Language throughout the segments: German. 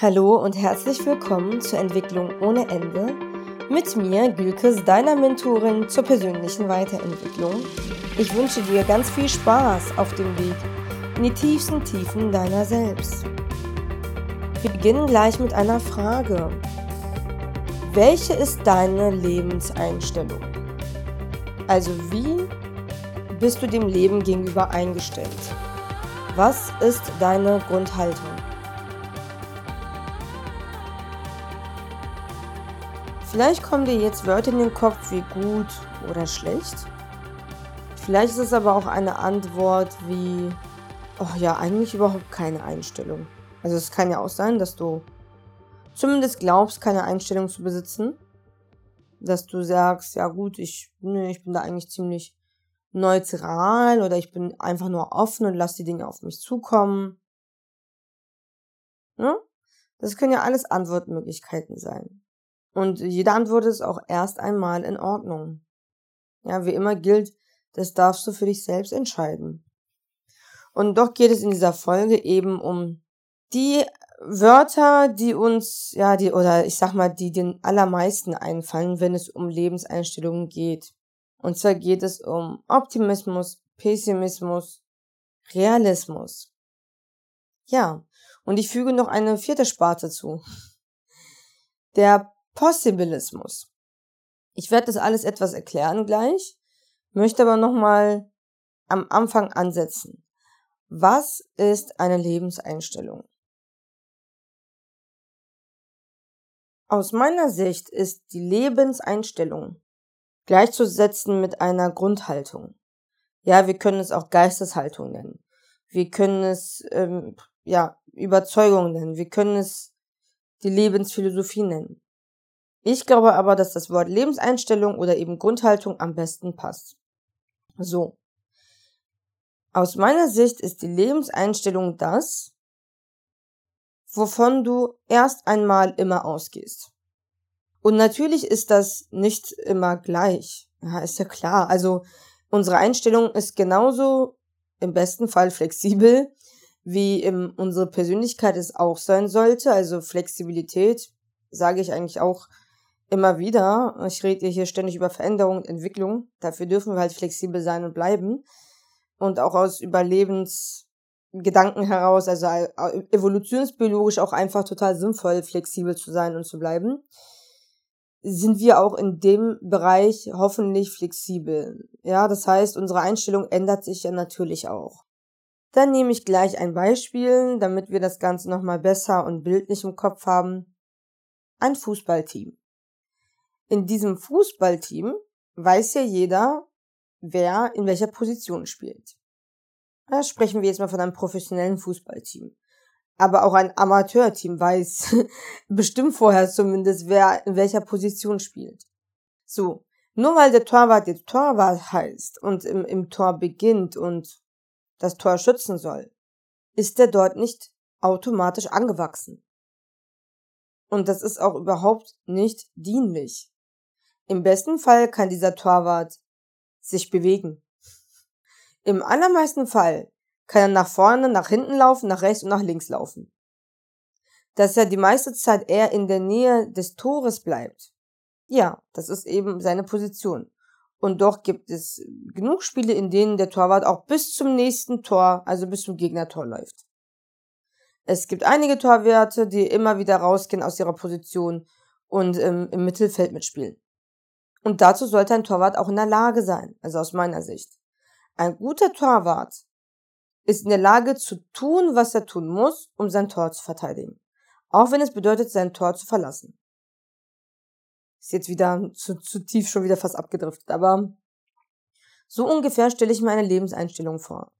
Hallo und herzlich willkommen zur Entwicklung ohne Ende. Mit mir, Gülkes, deiner Mentorin zur persönlichen Weiterentwicklung. Ich wünsche dir ganz viel Spaß auf dem Weg in die tiefsten Tiefen deiner selbst. Wir beginnen gleich mit einer Frage. Welche ist deine Lebenseinstellung? Also wie bist du dem Leben gegenüber eingestellt? Was ist deine Grundhaltung? Vielleicht kommen dir jetzt Wörter in den Kopf wie gut oder schlecht. Vielleicht ist es aber auch eine Antwort wie, oh ja, eigentlich überhaupt keine Einstellung. Also es kann ja auch sein, dass du zumindest glaubst, keine Einstellung zu besitzen. Dass du sagst, ja gut, ich, nee, ich bin da eigentlich ziemlich neutral oder ich bin einfach nur offen und lasse die Dinge auf mich zukommen. Ne? Das können ja alles Antwortmöglichkeiten sein. Und jede Antwort ist auch erst einmal in Ordnung. Ja, wie immer gilt, das darfst du für dich selbst entscheiden. Und doch geht es in dieser Folge eben um die Wörter, die uns, ja, die, oder ich sag mal, die den allermeisten einfallen, wenn es um Lebenseinstellungen geht. Und zwar geht es um Optimismus, Pessimismus, Realismus. Ja, und ich füge noch eine vierte Sparte zu. Der Possibilismus. Ich werde das alles etwas erklären gleich, möchte aber nochmal am Anfang ansetzen. Was ist eine Lebenseinstellung? Aus meiner Sicht ist die Lebenseinstellung gleichzusetzen mit einer Grundhaltung. Ja, wir können es auch Geisteshaltung nennen. Wir können es ähm, ja Überzeugung nennen. Wir können es die Lebensphilosophie nennen. Ich glaube aber, dass das Wort Lebenseinstellung oder eben Grundhaltung am besten passt. So. Aus meiner Sicht ist die Lebenseinstellung das, wovon du erst einmal immer ausgehst. Und natürlich ist das nicht immer gleich. Ja, ist ja klar. Also unsere Einstellung ist genauso im besten Fall flexibel, wie im, unsere Persönlichkeit es auch sein sollte. Also Flexibilität sage ich eigentlich auch immer wieder. Ich rede hier ständig über Veränderung und Entwicklung. Dafür dürfen wir halt flexibel sein und bleiben. Und auch aus Überlebensgedanken heraus, also äh, evolutionsbiologisch auch einfach total sinnvoll, flexibel zu sein und zu bleiben, sind wir auch in dem Bereich hoffentlich flexibel. Ja, das heißt, unsere Einstellung ändert sich ja natürlich auch. Dann nehme ich gleich ein Beispiel, damit wir das Ganze nochmal besser und bildlich im Kopf haben. Ein Fußballteam in diesem Fußballteam weiß ja jeder, wer in welcher Position spielt. Da sprechen wir jetzt mal von einem professionellen Fußballteam. Aber auch ein Amateurteam weiß bestimmt vorher zumindest, wer in welcher Position spielt. So, nur weil der Torwart jetzt Torwart heißt und im, im Tor beginnt und das Tor schützen soll, ist er dort nicht automatisch angewachsen. Und das ist auch überhaupt nicht dienlich. Im besten Fall kann dieser Torwart sich bewegen. Im allermeisten Fall kann er nach vorne, nach hinten laufen, nach rechts und nach links laufen. Dass er die meiste Zeit eher in der Nähe des Tores bleibt. Ja, das ist eben seine Position. Und doch gibt es genug Spiele, in denen der Torwart auch bis zum nächsten Tor, also bis zum Gegnertor läuft. Es gibt einige Torwerte, die immer wieder rausgehen aus ihrer Position und ähm, im Mittelfeld mitspielen. Und dazu sollte ein Torwart auch in der Lage sein, also aus meiner Sicht. Ein guter Torwart ist in der Lage zu tun, was er tun muss, um sein Tor zu verteidigen. Auch wenn es bedeutet, sein Tor zu verlassen. Ist jetzt wieder zu, zu tief schon wieder fast abgedriftet, aber so ungefähr stelle ich mir eine Lebenseinstellung vor.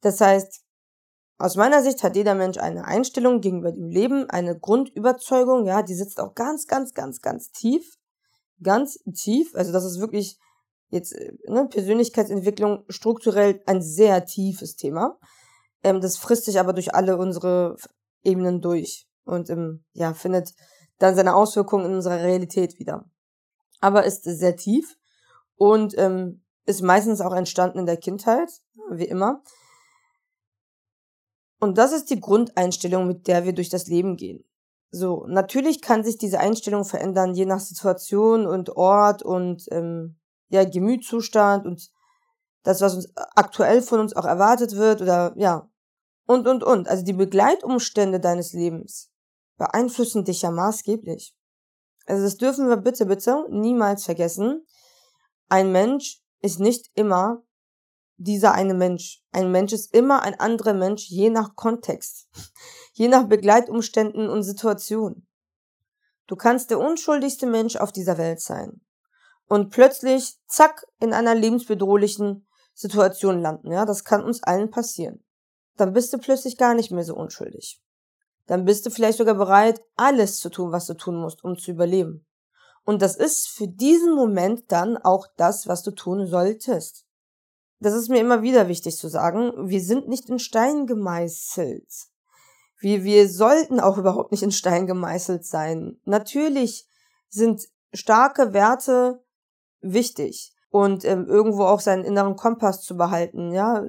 Das heißt, aus meiner Sicht hat jeder Mensch eine Einstellung gegenüber dem Leben, eine Grundüberzeugung, ja, die sitzt auch ganz, ganz, ganz, ganz tief ganz tief, also das ist wirklich jetzt äh, ne, Persönlichkeitsentwicklung strukturell ein sehr tiefes Thema. Ähm, das frisst sich aber durch alle unsere Ebenen durch und ähm, ja findet dann seine Auswirkungen in unserer Realität wieder. Aber ist sehr tief und ähm, ist meistens auch entstanden in der Kindheit, wie immer. Und das ist die Grundeinstellung, mit der wir durch das Leben gehen. So, natürlich kann sich diese Einstellung verändern, je nach Situation und Ort und ähm, ja, Gemütszustand und das, was uns aktuell von uns auch erwartet wird oder ja, und, und, und. Also die Begleitumstände deines Lebens beeinflussen dich ja maßgeblich. Also das dürfen wir bitte, bitte niemals vergessen. Ein Mensch ist nicht immer dieser eine Mensch. Ein Mensch ist immer ein anderer Mensch, je nach Kontext, je nach Begleitumständen und Situation. Du kannst der unschuldigste Mensch auf dieser Welt sein und plötzlich, zack, in einer lebensbedrohlichen Situation landen. Ja, das kann uns allen passieren. Dann bist du plötzlich gar nicht mehr so unschuldig. Dann bist du vielleicht sogar bereit, alles zu tun, was du tun musst, um zu überleben. Und das ist für diesen Moment dann auch das, was du tun solltest das ist mir immer wieder wichtig zu sagen, wir sind nicht in Stein gemeißelt. Wir, wir sollten auch überhaupt nicht in Stein gemeißelt sein. Natürlich sind starke Werte wichtig und ähm, irgendwo auch seinen inneren Kompass zu behalten, ja,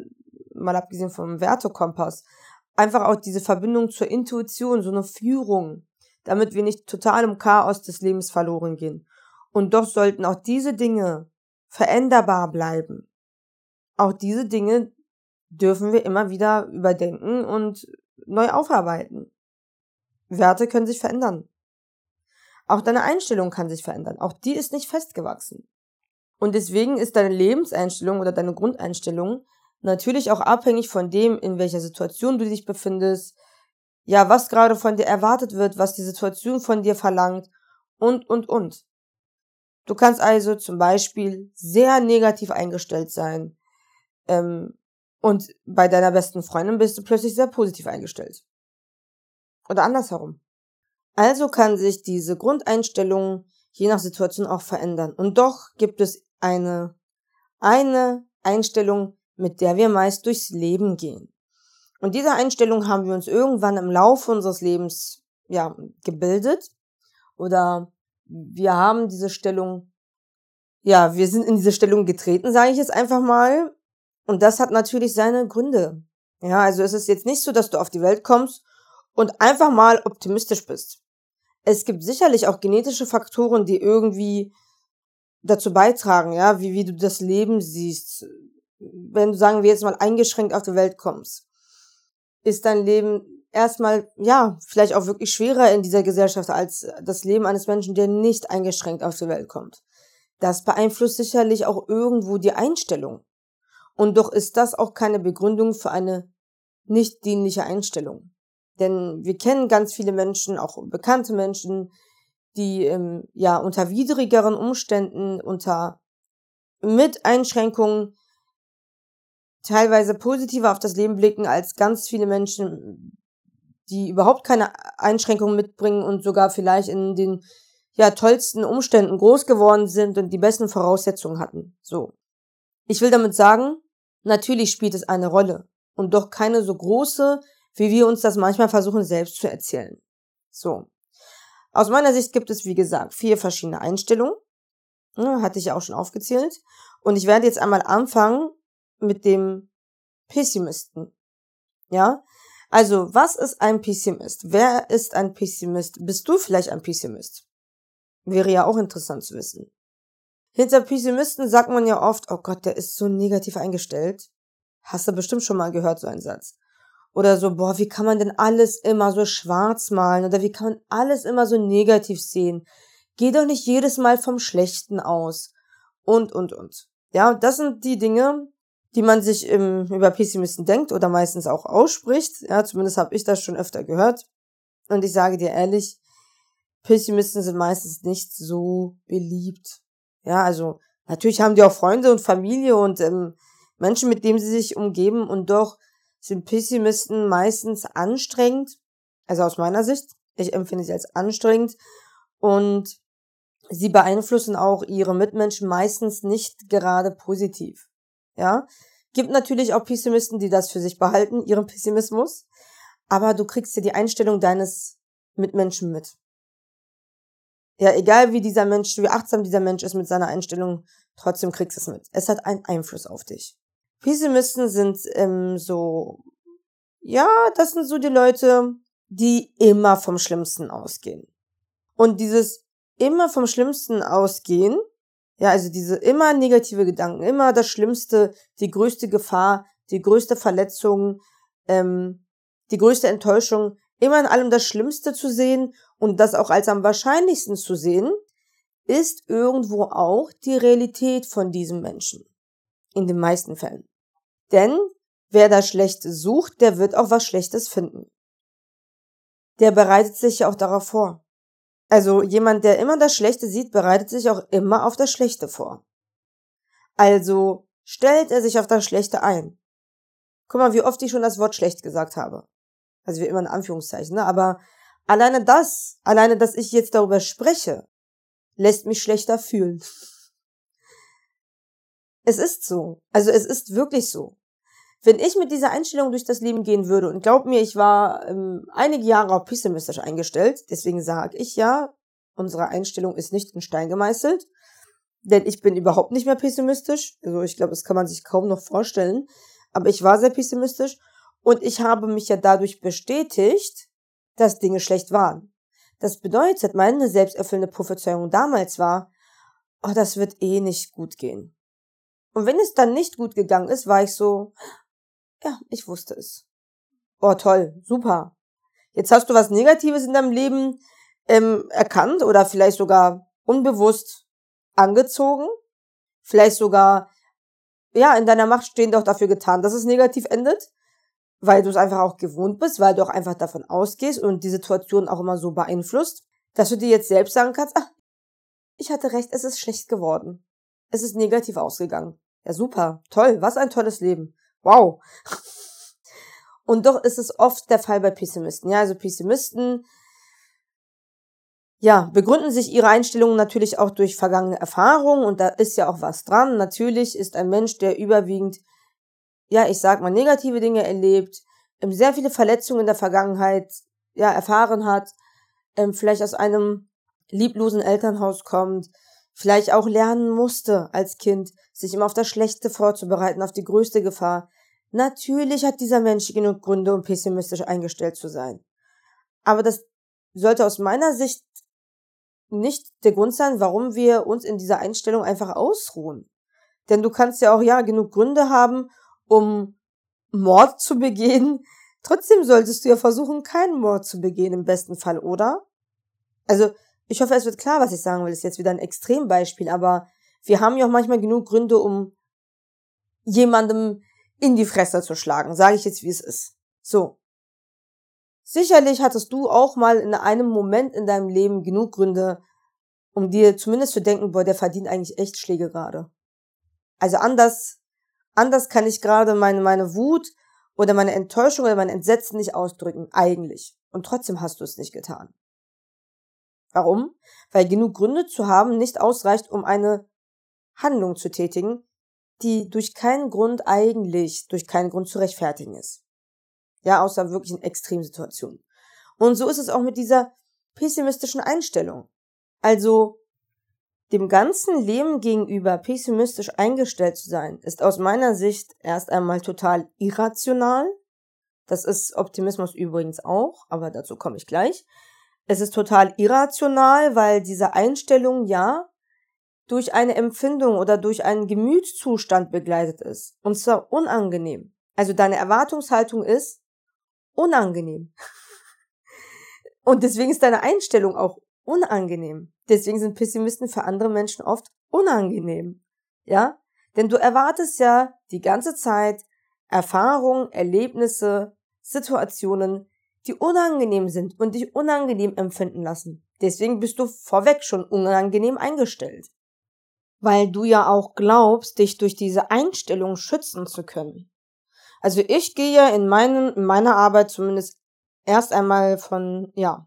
mal abgesehen vom Wertekompass. Einfach auch diese Verbindung zur Intuition, so eine Führung, damit wir nicht total im Chaos des Lebens verloren gehen. Und doch sollten auch diese Dinge veränderbar bleiben auch diese Dinge dürfen wir immer wieder überdenken und neu aufarbeiten. Werte können sich verändern. Auch deine Einstellung kann sich verändern. Auch die ist nicht festgewachsen. Und deswegen ist deine Lebenseinstellung oder deine Grundeinstellung natürlich auch abhängig von dem, in welcher Situation du dich befindest, ja, was gerade von dir erwartet wird, was die Situation von dir verlangt und, und, und. Du kannst also zum Beispiel sehr negativ eingestellt sein, ähm, und bei deiner besten Freundin bist du plötzlich sehr positiv eingestellt. Oder andersherum. Also kann sich diese Grundeinstellung je nach Situation auch verändern. Und doch gibt es eine, eine Einstellung, mit der wir meist durchs Leben gehen. Und diese Einstellung haben wir uns irgendwann im Laufe unseres Lebens, ja, gebildet. Oder wir haben diese Stellung, ja, wir sind in diese Stellung getreten, sage ich jetzt einfach mal, und das hat natürlich seine Gründe. Ja, also es ist jetzt nicht so, dass du auf die Welt kommst und einfach mal optimistisch bist. Es gibt sicherlich auch genetische Faktoren, die irgendwie dazu beitragen, ja, wie, wie du das Leben siehst. Wenn du, sagen wir jetzt mal, eingeschränkt auf die Welt kommst, ist dein Leben erstmal, ja, vielleicht auch wirklich schwerer in dieser Gesellschaft als das Leben eines Menschen, der nicht eingeschränkt auf die Welt kommt. Das beeinflusst sicherlich auch irgendwo die Einstellung. Und doch ist das auch keine Begründung für eine nicht dienliche Einstellung. Denn wir kennen ganz viele Menschen, auch bekannte Menschen, die ähm, ja unter widrigeren Umständen, unter mit Einschränkungen teilweise positiver auf das Leben blicken als ganz viele Menschen, die überhaupt keine Einschränkungen mitbringen und sogar vielleicht in den ja tollsten Umständen groß geworden sind und die besten Voraussetzungen hatten. So. Ich will damit sagen, Natürlich spielt es eine Rolle und doch keine so große, wie wir uns das manchmal versuchen selbst zu erzählen. So. Aus meiner Sicht gibt es, wie gesagt, vier verschiedene Einstellungen. Ja, hatte ich ja auch schon aufgezählt. Und ich werde jetzt einmal anfangen mit dem Pessimisten. Ja? Also, was ist ein Pessimist? Wer ist ein Pessimist? Bist du vielleicht ein Pessimist? Wäre ja auch interessant zu wissen. Hinter Pessimisten sagt man ja oft, oh Gott, der ist so negativ eingestellt. Hast du bestimmt schon mal gehört, so einen Satz. Oder so, boah, wie kann man denn alles immer so schwarz malen? Oder wie kann man alles immer so negativ sehen? Geh doch nicht jedes Mal vom Schlechten aus. Und, und, und. Ja, das sind die Dinge, die man sich im, über Pessimisten denkt oder meistens auch ausspricht. Ja, zumindest habe ich das schon öfter gehört. Und ich sage dir ehrlich, Pessimisten sind meistens nicht so beliebt. Ja, also natürlich haben die auch Freunde und Familie und ähm, Menschen, mit denen sie sich umgeben und doch sind Pessimisten meistens anstrengend, also aus meiner Sicht, ich empfinde sie als anstrengend und sie beeinflussen auch ihre Mitmenschen meistens nicht gerade positiv. Ja, gibt natürlich auch Pessimisten, die das für sich behalten, ihren Pessimismus, aber du kriegst ja die Einstellung deines Mitmenschen mit ja, egal wie dieser Mensch, wie achtsam dieser Mensch ist mit seiner Einstellung, trotzdem kriegst du es mit. Es hat einen Einfluss auf dich. Pessimisten sind ähm, so, ja, das sind so die Leute, die immer vom Schlimmsten ausgehen. Und dieses immer vom Schlimmsten ausgehen, ja, also diese immer negative Gedanken, immer das Schlimmste, die größte Gefahr, die größte Verletzung, ähm, die größte Enttäuschung, immer in allem das Schlimmste zu sehen und das auch als am wahrscheinlichsten zu sehen, ist irgendwo auch die Realität von diesem Menschen. In den meisten Fällen. Denn wer das Schlechte sucht, der wird auch was Schlechtes finden. Der bereitet sich ja auch darauf vor. Also jemand, der immer das Schlechte sieht, bereitet sich auch immer auf das Schlechte vor. Also stellt er sich auf das Schlechte ein. Guck mal, wie oft ich schon das Wort schlecht gesagt habe. Also wie immer in Anführungszeichen, ne? Aber alleine das, alleine, dass ich jetzt darüber spreche, lässt mich schlechter fühlen. Es ist so. Also es ist wirklich so. Wenn ich mit dieser Einstellung durch das Leben gehen würde, und glaub mir, ich war ähm, einige Jahre auch pessimistisch eingestellt, deswegen sage ich ja, unsere Einstellung ist nicht in Stein gemeißelt, denn ich bin überhaupt nicht mehr pessimistisch. Also ich glaube, das kann man sich kaum noch vorstellen. Aber ich war sehr pessimistisch und ich habe mich ja dadurch bestätigt, dass Dinge schlecht waren. Das bedeutet, meine selbsterfüllende Prophezeiung damals war, oh, das wird eh nicht gut gehen. Und wenn es dann nicht gut gegangen ist, war ich so, ja, ich wusste es. Oh, toll, super. Jetzt hast du was Negatives in deinem Leben ähm, erkannt oder vielleicht sogar unbewusst angezogen. Vielleicht sogar, ja, in deiner Macht stehend auch dafür getan, dass es negativ endet. Weil du es einfach auch gewohnt bist, weil du auch einfach davon ausgehst und die Situation auch immer so beeinflusst, dass du dir jetzt selbst sagen kannst, ah, ich hatte recht, es ist schlecht geworden. Es ist negativ ausgegangen. Ja, super, toll, was ein tolles Leben. Wow. Und doch ist es oft der Fall bei Pessimisten. Ja, also Pessimisten, ja, begründen sich ihre Einstellungen natürlich auch durch vergangene Erfahrungen und da ist ja auch was dran. Natürlich ist ein Mensch, der überwiegend, ja, ich sag mal, negative Dinge erlebt, ähm, sehr viele Verletzungen in der Vergangenheit, ja, erfahren hat, ähm, vielleicht aus einem lieblosen Elternhaus kommt, vielleicht auch lernen musste als Kind, sich immer auf das Schlechte vorzubereiten, auf die größte Gefahr. Natürlich hat dieser Mensch genug Gründe, um pessimistisch eingestellt zu sein. Aber das sollte aus meiner Sicht nicht der Grund sein, warum wir uns in dieser Einstellung einfach ausruhen. Denn du kannst ja auch, ja, genug Gründe haben, um Mord zu begehen. Trotzdem solltest du ja versuchen, keinen Mord zu begehen im besten Fall, oder? Also, ich hoffe, es wird klar, was ich sagen will. Das ist jetzt wieder ein Extrembeispiel, aber wir haben ja auch manchmal genug Gründe, um jemandem in die Fresse zu schlagen. Sage ich jetzt, wie es ist. So. Sicherlich hattest du auch mal in einem Moment in deinem Leben genug Gründe, um dir zumindest zu denken, boah, der verdient eigentlich echt Schläge gerade. Also anders, anders kann ich gerade meine, meine Wut oder meine Enttäuschung oder mein Entsetzen nicht ausdrücken, eigentlich. Und trotzdem hast du es nicht getan. Warum? Weil genug Gründe zu haben nicht ausreicht, um eine Handlung zu tätigen, die durch keinen Grund eigentlich, durch keinen Grund zu rechtfertigen ist. Ja, außer wirklich in Extremsituationen. Und so ist es auch mit dieser pessimistischen Einstellung. Also, dem ganzen Leben gegenüber pessimistisch eingestellt zu sein, ist aus meiner Sicht erst einmal total irrational. Das ist Optimismus übrigens auch, aber dazu komme ich gleich. Es ist total irrational, weil diese Einstellung ja durch eine Empfindung oder durch einen Gemütszustand begleitet ist. Und zwar unangenehm. Also deine Erwartungshaltung ist unangenehm. Und deswegen ist deine Einstellung auch unangenehm. Deswegen sind Pessimisten für andere Menschen oft unangenehm. Ja? Denn du erwartest ja die ganze Zeit Erfahrungen, Erlebnisse, Situationen, die unangenehm sind und dich unangenehm empfinden lassen. Deswegen bist du vorweg schon unangenehm eingestellt weil du ja auch glaubst, dich durch diese Einstellung schützen zu können. Also ich gehe in, meinen, in meiner Arbeit zumindest erst einmal von, ja,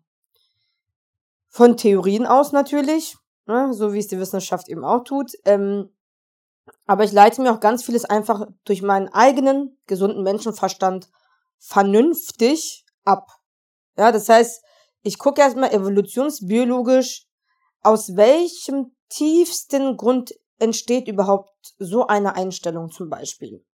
von Theorien aus natürlich, ne, so wie es die Wissenschaft eben auch tut. Ähm, aber ich leite mir auch ganz vieles einfach durch meinen eigenen gesunden Menschenverstand vernünftig ab. Ja, das heißt, ich gucke erstmal evolutionsbiologisch, aus welchem tiefsten Grund entsteht überhaupt so eine Einstellung zum Beispiel?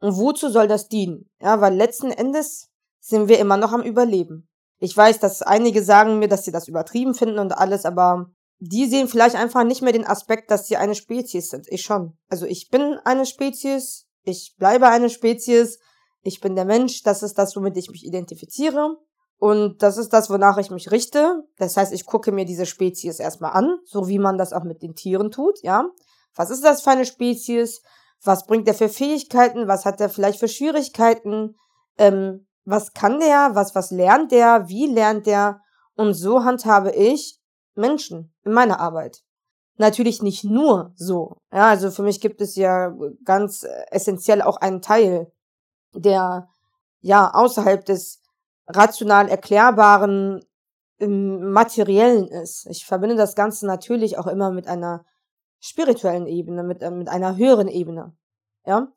Und wozu soll das dienen? Ja, weil letzten Endes sind wir immer noch am Überleben. Ich weiß, dass einige sagen mir, dass sie das übertrieben finden und alles, aber die sehen vielleicht einfach nicht mehr den Aspekt, dass sie eine Spezies sind. Ich schon. Also ich bin eine Spezies, ich bleibe eine Spezies, ich bin der Mensch, das ist das, womit ich mich identifiziere. Und das ist das, wonach ich mich richte. Das heißt, ich gucke mir diese Spezies erstmal an, so wie man das auch mit den Tieren tut, ja. Was ist das für eine Spezies? Was bringt der für Fähigkeiten? Was hat der vielleicht für Schwierigkeiten? Ähm, was kann der? Was, was lernt der? Wie lernt der? Und so handhabe ich Menschen in meiner Arbeit. Natürlich nicht nur so. Ja, also für mich gibt es ja ganz essentiell auch einen Teil, der ja außerhalb des rational erklärbaren im materiellen ist. Ich verbinde das Ganze natürlich auch immer mit einer spirituellen Ebene, mit, äh, mit einer höheren Ebene. Ja?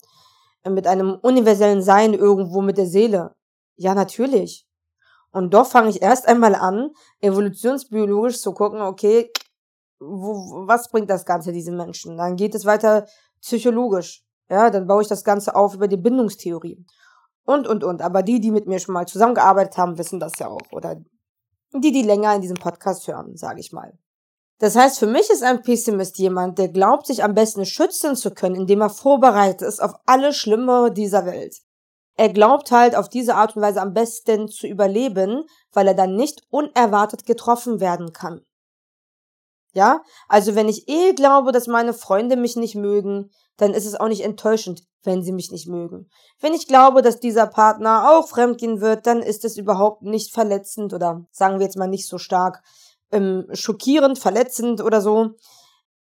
Mit einem universellen Sein irgendwo mit der Seele. Ja, natürlich. Und doch fange ich erst einmal an, evolutionsbiologisch zu gucken, okay, wo, was bringt das Ganze diesen Menschen? Dann geht es weiter psychologisch. Ja, dann baue ich das Ganze auf über die Bindungstheorie. Und, und, und. Aber die, die mit mir schon mal zusammengearbeitet haben, wissen das ja auch. Oder die, die länger in diesem Podcast hören, sage ich mal. Das heißt, für mich ist ein Pessimist jemand, der glaubt, sich am besten schützen zu können, indem er vorbereitet ist auf alle Schlimme dieser Welt er glaubt halt auf diese Art und Weise am besten zu überleben, weil er dann nicht unerwartet getroffen werden kann. Ja, also wenn ich eh glaube, dass meine Freunde mich nicht mögen, dann ist es auch nicht enttäuschend, wenn sie mich nicht mögen. Wenn ich glaube, dass dieser Partner auch fremdgehen wird, dann ist es überhaupt nicht verletzend oder sagen wir jetzt mal nicht so stark ähm, schockierend, verletzend oder so,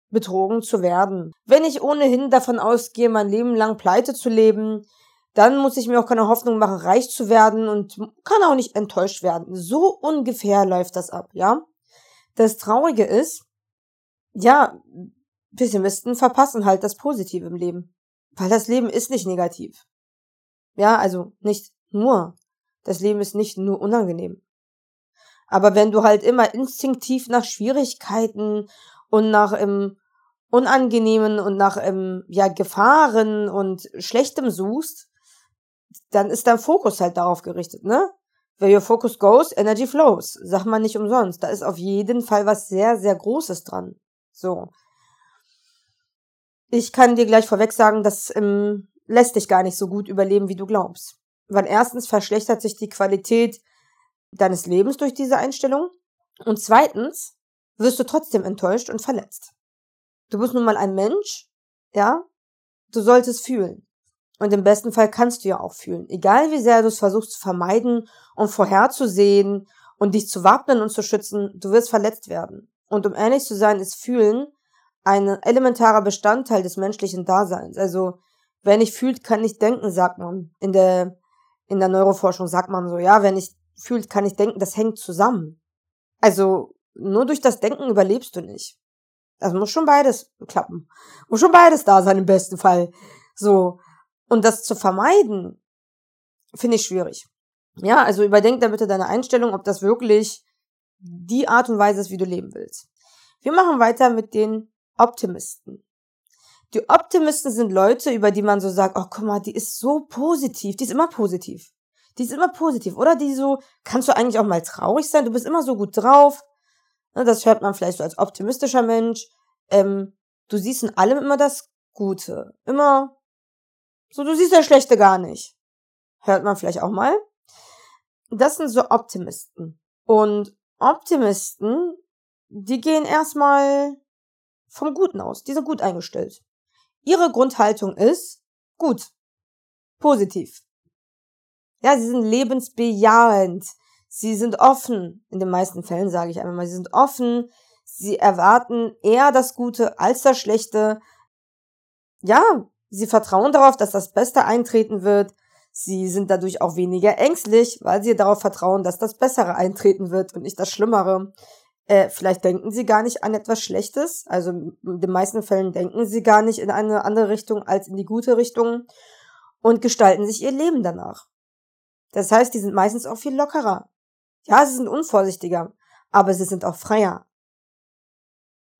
betrogen zu werden. Wenn ich ohnehin davon ausgehe, mein Leben lang pleite zu leben, dann muss ich mir auch keine Hoffnung machen, reich zu werden und kann auch nicht enttäuscht werden. So ungefähr läuft das ab, ja. Das Traurige ist, ja, Pessimisten verpassen halt das Positive im Leben. Weil das Leben ist nicht negativ. Ja, also nicht nur. Das Leben ist nicht nur unangenehm. Aber wenn du halt immer instinktiv nach Schwierigkeiten und nach ähm, Unangenehmen und nach ähm, ja, Gefahren und Schlechtem suchst, dann ist dein Fokus halt darauf gerichtet, ne? Where your focus goes, energy flows. Sagt man nicht umsonst. Da ist auf jeden Fall was sehr, sehr Großes dran. So. Ich kann dir gleich vorweg sagen, das ähm, lässt dich gar nicht so gut überleben, wie du glaubst. Weil erstens verschlechtert sich die Qualität deines Lebens durch diese Einstellung. Und zweitens wirst du trotzdem enttäuscht und verletzt. Du bist nun mal ein Mensch, ja? Du solltest fühlen. Und im besten Fall kannst du ja auch fühlen. Egal wie sehr du es versuchst zu vermeiden und vorherzusehen und dich zu wappnen und zu schützen, du wirst verletzt werden. Und um ehrlich zu sein, ist Fühlen ein elementarer Bestandteil des menschlichen Daseins. Also, wer nicht fühlt, kann nicht denken, sagt man. In der, in der Neuroforschung sagt man so, ja, wer nicht fühlt, kann nicht denken, das hängt zusammen. Also, nur durch das Denken überlebst du nicht. Also muss schon beides klappen. Muss schon beides da sein im besten Fall. So. Und das zu vermeiden, finde ich schwierig. Ja, also überdenk da bitte deine Einstellung, ob das wirklich die Art und Weise ist, wie du leben willst. Wir machen weiter mit den Optimisten. Die Optimisten sind Leute, über die man so sagt, oh, guck mal, die ist so positiv, die ist immer positiv. Die ist immer positiv. Oder die so, kannst du eigentlich auch mal traurig sein? Du bist immer so gut drauf. Ne, das hört man vielleicht so als optimistischer Mensch. Ähm, du siehst in allem immer das Gute. Immer so, du siehst das Schlechte gar nicht. Hört man vielleicht auch mal. Das sind so Optimisten. Und Optimisten, die gehen erstmal vom Guten aus. Die sind gut eingestellt. Ihre Grundhaltung ist gut. Positiv. Ja, sie sind lebensbejahend. Sie sind offen. In den meisten Fällen sage ich einfach mal, sie sind offen. Sie erwarten eher das Gute als das Schlechte. Ja, Sie vertrauen darauf, dass das Beste eintreten wird. Sie sind dadurch auch weniger ängstlich, weil sie darauf vertrauen, dass das Bessere eintreten wird und nicht das Schlimmere. Äh, vielleicht denken sie gar nicht an etwas Schlechtes. Also in den meisten Fällen denken sie gar nicht in eine andere Richtung als in die gute Richtung und gestalten sich ihr Leben danach. Das heißt, die sind meistens auch viel lockerer. Ja, sie sind unvorsichtiger, aber sie sind auch freier.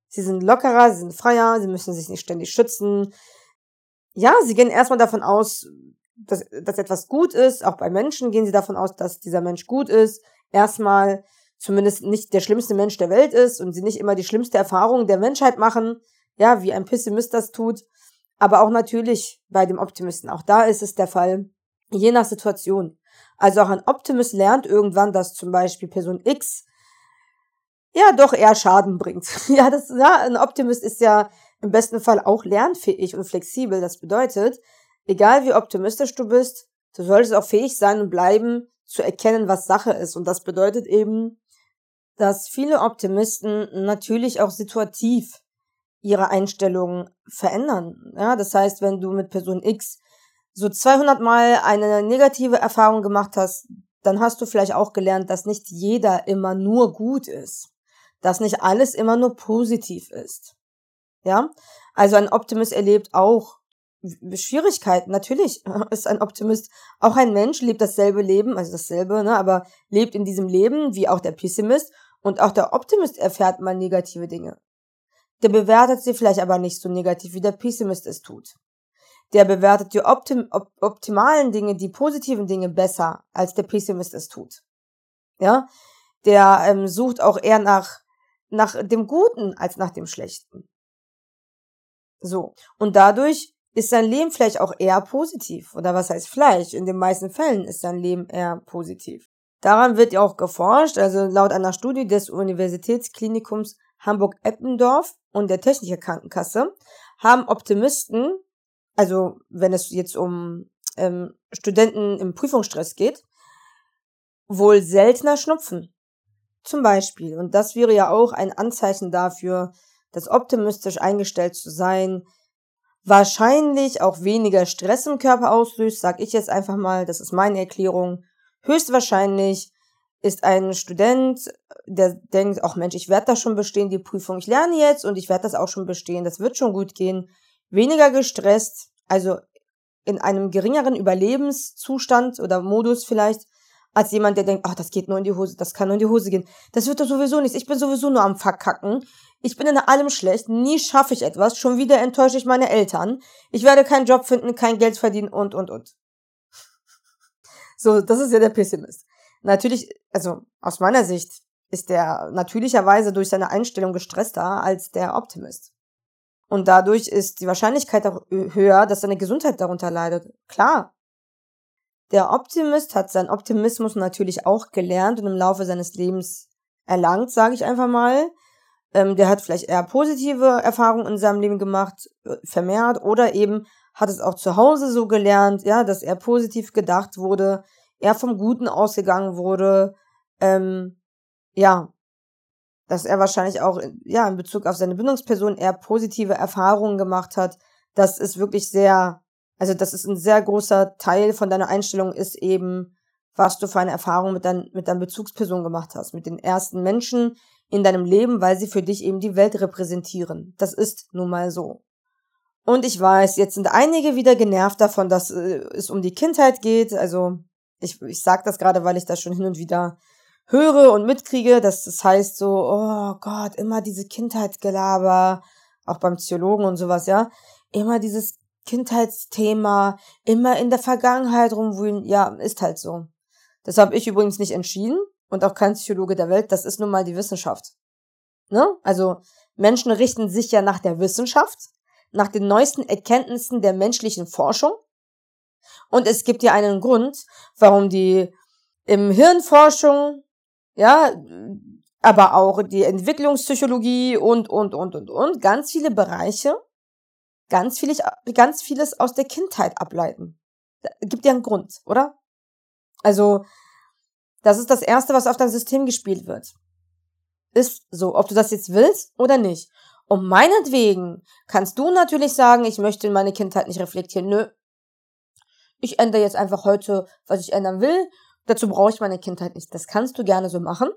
Sie sind lockerer, sie sind freier, sie müssen sich nicht ständig schützen, ja, sie gehen erstmal davon aus, dass, dass etwas gut ist. Auch bei Menschen gehen sie davon aus, dass dieser Mensch gut ist. erstmal zumindest nicht der schlimmste Mensch der Welt ist und sie nicht immer die schlimmste Erfahrung der Menschheit machen, ja, wie ein Pessimist das tut. Aber auch natürlich bei dem Optimisten, auch da ist es der Fall, je nach Situation. Also auch ein Optimist lernt irgendwann, dass zum Beispiel Person X ja doch eher Schaden bringt. ja, das, ja, ein Optimist ist ja im besten Fall auch lernfähig und flexibel. Das bedeutet, egal wie optimistisch du bist, du solltest auch fähig sein und bleiben, zu erkennen, was Sache ist. Und das bedeutet eben, dass viele Optimisten natürlich auch situativ ihre Einstellungen verändern. Ja, das heißt, wenn du mit Person X so 200 Mal eine negative Erfahrung gemacht hast, dann hast du vielleicht auch gelernt, dass nicht jeder immer nur gut ist. Dass nicht alles immer nur positiv ist. Ja? Also ein Optimist erlebt auch Schwierigkeiten. Natürlich ist ein Optimist auch ein Mensch, lebt dasselbe Leben, also dasselbe, ne, aber lebt in diesem Leben wie auch der Pessimist und auch der Optimist erfährt mal negative Dinge. Der bewertet sie vielleicht aber nicht so negativ, wie der Pessimist es tut. Der bewertet die optim op optimalen Dinge, die positiven Dinge besser, als der Pessimist es tut. Ja, der ähm, sucht auch eher nach nach dem Guten als nach dem Schlechten. So und dadurch ist sein Leben vielleicht auch eher positiv. Oder was heißt vielleicht? In den meisten Fällen ist sein Leben eher positiv. Daran wird ja auch geforscht, also laut einer Studie des Universitätsklinikums Hamburg-Eppendorf und der Technischer Krankenkasse haben Optimisten, also wenn es jetzt um ähm, Studenten im Prüfungsstress geht, wohl seltener Schnupfen. Zum Beispiel. Und das wäre ja auch ein Anzeichen dafür, dass optimistisch eingestellt zu sein, wahrscheinlich auch weniger Stress im Körper auslöst, sag ich jetzt einfach mal, das ist meine Erklärung. Höchstwahrscheinlich ist ein Student, der denkt, ach Mensch, ich werde das schon bestehen, die Prüfung, ich lerne jetzt und ich werde das auch schon bestehen, das wird schon gut gehen, weniger gestresst, also in einem geringeren Überlebenszustand oder Modus vielleicht, als jemand, der denkt, ach, das geht nur in die Hose, das kann nur in die Hose gehen. Das wird doch sowieso nichts. Ich bin sowieso nur am Verkacken. Ich bin in allem schlecht, nie schaffe ich etwas, schon wieder enttäusche ich meine Eltern. Ich werde keinen Job finden, kein Geld verdienen und, und, und. So, das ist ja der Pessimist. Natürlich, also aus meiner Sicht ist der natürlicherweise durch seine Einstellung gestresster als der Optimist. Und dadurch ist die Wahrscheinlichkeit auch höher, dass seine Gesundheit darunter leidet. Klar. Der Optimist hat seinen Optimismus natürlich auch gelernt und im Laufe seines Lebens erlangt, sage ich einfach mal. Ähm, der hat vielleicht eher positive Erfahrungen in seinem Leben gemacht, äh, vermehrt, oder eben hat es auch zu Hause so gelernt, ja, dass er positiv gedacht wurde, er vom Guten ausgegangen wurde, ähm, ja, dass er wahrscheinlich auch, ja, in Bezug auf seine Bindungsperson eher positive Erfahrungen gemacht hat. Das ist wirklich sehr, also das ist ein sehr großer Teil von deiner Einstellung ist eben, was du für eine Erfahrung mit, dein, mit deiner Bezugsperson gemacht hast, mit den ersten Menschen, in deinem Leben, weil sie für dich eben die Welt repräsentieren. Das ist nun mal so. Und ich weiß, jetzt sind einige wieder genervt davon, dass äh, es um die Kindheit geht. Also ich, ich sage das gerade, weil ich das schon hin und wieder höre und mitkriege, dass das heißt so, oh Gott, immer diese Kindheitsgelaber, auch beim Psychologen und sowas, ja, immer dieses Kindheitsthema, immer in der Vergangenheit rumwühlen, ja, ist halt so. Das habe ich übrigens nicht entschieden und auch kein Psychologe der Welt, das ist nun mal die Wissenschaft. Ne? Also Menschen richten sich ja nach der Wissenschaft, nach den neuesten Erkenntnissen der menschlichen Forschung. Und es gibt ja einen Grund, warum die im Hirnforschung, ja, aber auch die Entwicklungspsychologie und, und, und, und, und, ganz viele Bereiche, ganz vieles, ganz vieles aus der Kindheit ableiten. Gibt ja einen Grund, oder? Also, das ist das Erste, was auf dein System gespielt wird. Ist so, ob du das jetzt willst oder nicht. Und meinetwegen kannst du natürlich sagen, ich möchte meine Kindheit nicht reflektieren. Nö. Ich ändere jetzt einfach heute, was ich ändern will. Dazu brauche ich meine Kindheit nicht. Das kannst du gerne so machen.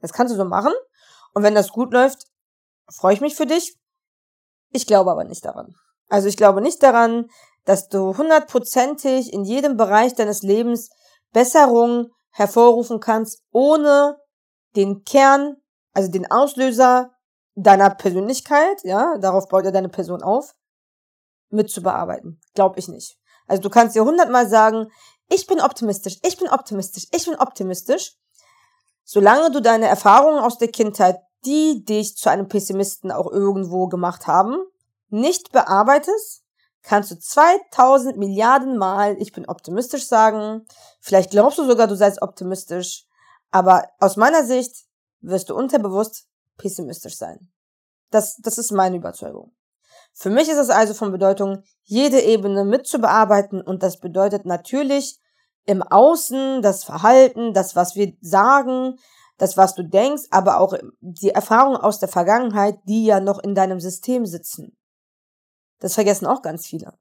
Das kannst du so machen. Und wenn das gut läuft, freue ich mich für dich. Ich glaube aber nicht daran. Also ich glaube nicht daran, dass du hundertprozentig in jedem Bereich deines Lebens Besserung hervorrufen kannst, ohne den Kern, also den Auslöser deiner Persönlichkeit, ja, darauf baut ja deine Person auf, mitzubearbeiten. Glaub ich nicht. Also du kannst dir hundertmal sagen, ich bin optimistisch, ich bin optimistisch, ich bin optimistisch. Solange du deine Erfahrungen aus der Kindheit, die dich zu einem Pessimisten auch irgendwo gemacht haben, nicht bearbeitest, kannst du 2000 Milliarden Mal, ich bin optimistisch sagen, vielleicht glaubst du sogar, du seist optimistisch, aber aus meiner Sicht wirst du unterbewusst pessimistisch sein. Das, das ist meine Überzeugung. Für mich ist es also von Bedeutung, jede Ebene mitzubearbeiten und das bedeutet natürlich im Außen, das Verhalten, das, was wir sagen, das, was du denkst, aber auch die Erfahrungen aus der Vergangenheit, die ja noch in deinem System sitzen. Das vergessen auch ganz viele.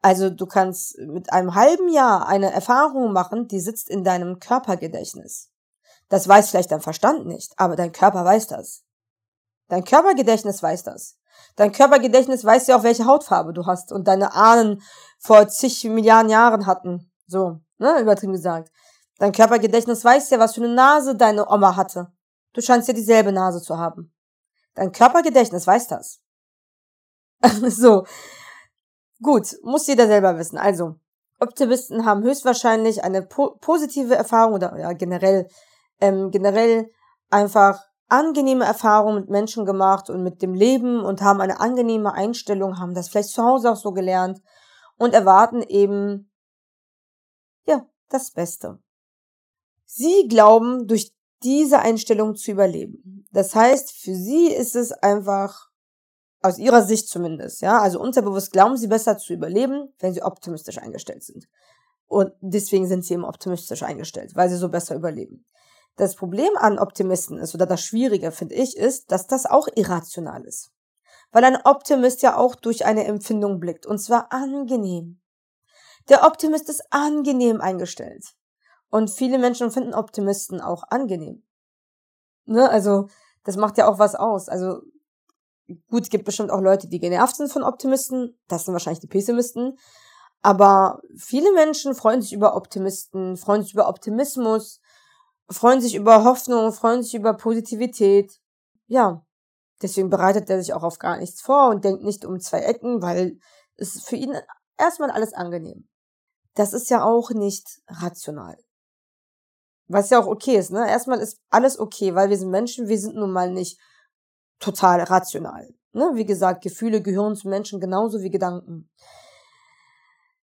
Also du kannst mit einem halben Jahr eine Erfahrung machen, die sitzt in deinem Körpergedächtnis. Das weiß vielleicht dein Verstand nicht, aber dein Körper weiß das. Dein Körpergedächtnis weiß das. Dein Körpergedächtnis weiß ja auch, welche Hautfarbe du hast und deine Ahnen vor zig Milliarden Jahren hatten. So, ne, übertrieben gesagt. Dein Körpergedächtnis weiß ja, was für eine Nase deine Oma hatte. Du scheinst ja dieselbe Nase zu haben. Dein Körpergedächtnis weiß das. so. Gut, muss jeder selber wissen. Also, Optimisten haben höchstwahrscheinlich eine po positive Erfahrung oder ja, generell, ähm, generell einfach angenehme Erfahrungen mit Menschen gemacht und mit dem Leben und haben eine angenehme Einstellung, haben das vielleicht zu Hause auch so gelernt und erwarten eben, ja, das Beste. Sie glauben, durch diese Einstellung zu überleben. Das heißt, für sie ist es einfach, aus ihrer Sicht zumindest, ja, also unterbewusst glauben sie besser zu überleben, wenn sie optimistisch eingestellt sind. Und deswegen sind sie eben optimistisch eingestellt, weil sie so besser überleben. Das Problem an Optimisten ist, oder das Schwierige, finde ich, ist, dass das auch irrational ist. Weil ein Optimist ja auch durch eine Empfindung blickt, und zwar angenehm. Der Optimist ist angenehm eingestellt. Und viele Menschen finden Optimisten auch angenehm. Ne? Also, das macht ja auch was aus. Also, gut, es gibt bestimmt auch Leute, die genervt sind von Optimisten. Das sind wahrscheinlich die Pessimisten. Aber viele Menschen freuen sich über Optimisten, freuen sich über Optimismus, freuen sich über Hoffnung, freuen sich über Positivität. Ja, deswegen bereitet er sich auch auf gar nichts vor und denkt nicht um zwei Ecken, weil es für ihn erstmal alles angenehm. Das ist ja auch nicht rational. Was ja auch okay ist, ne? Erstmal ist alles okay, weil wir sind Menschen, wir sind nun mal nicht total rational. Ne? Wie gesagt, Gefühle gehören zu Menschen genauso wie Gedanken.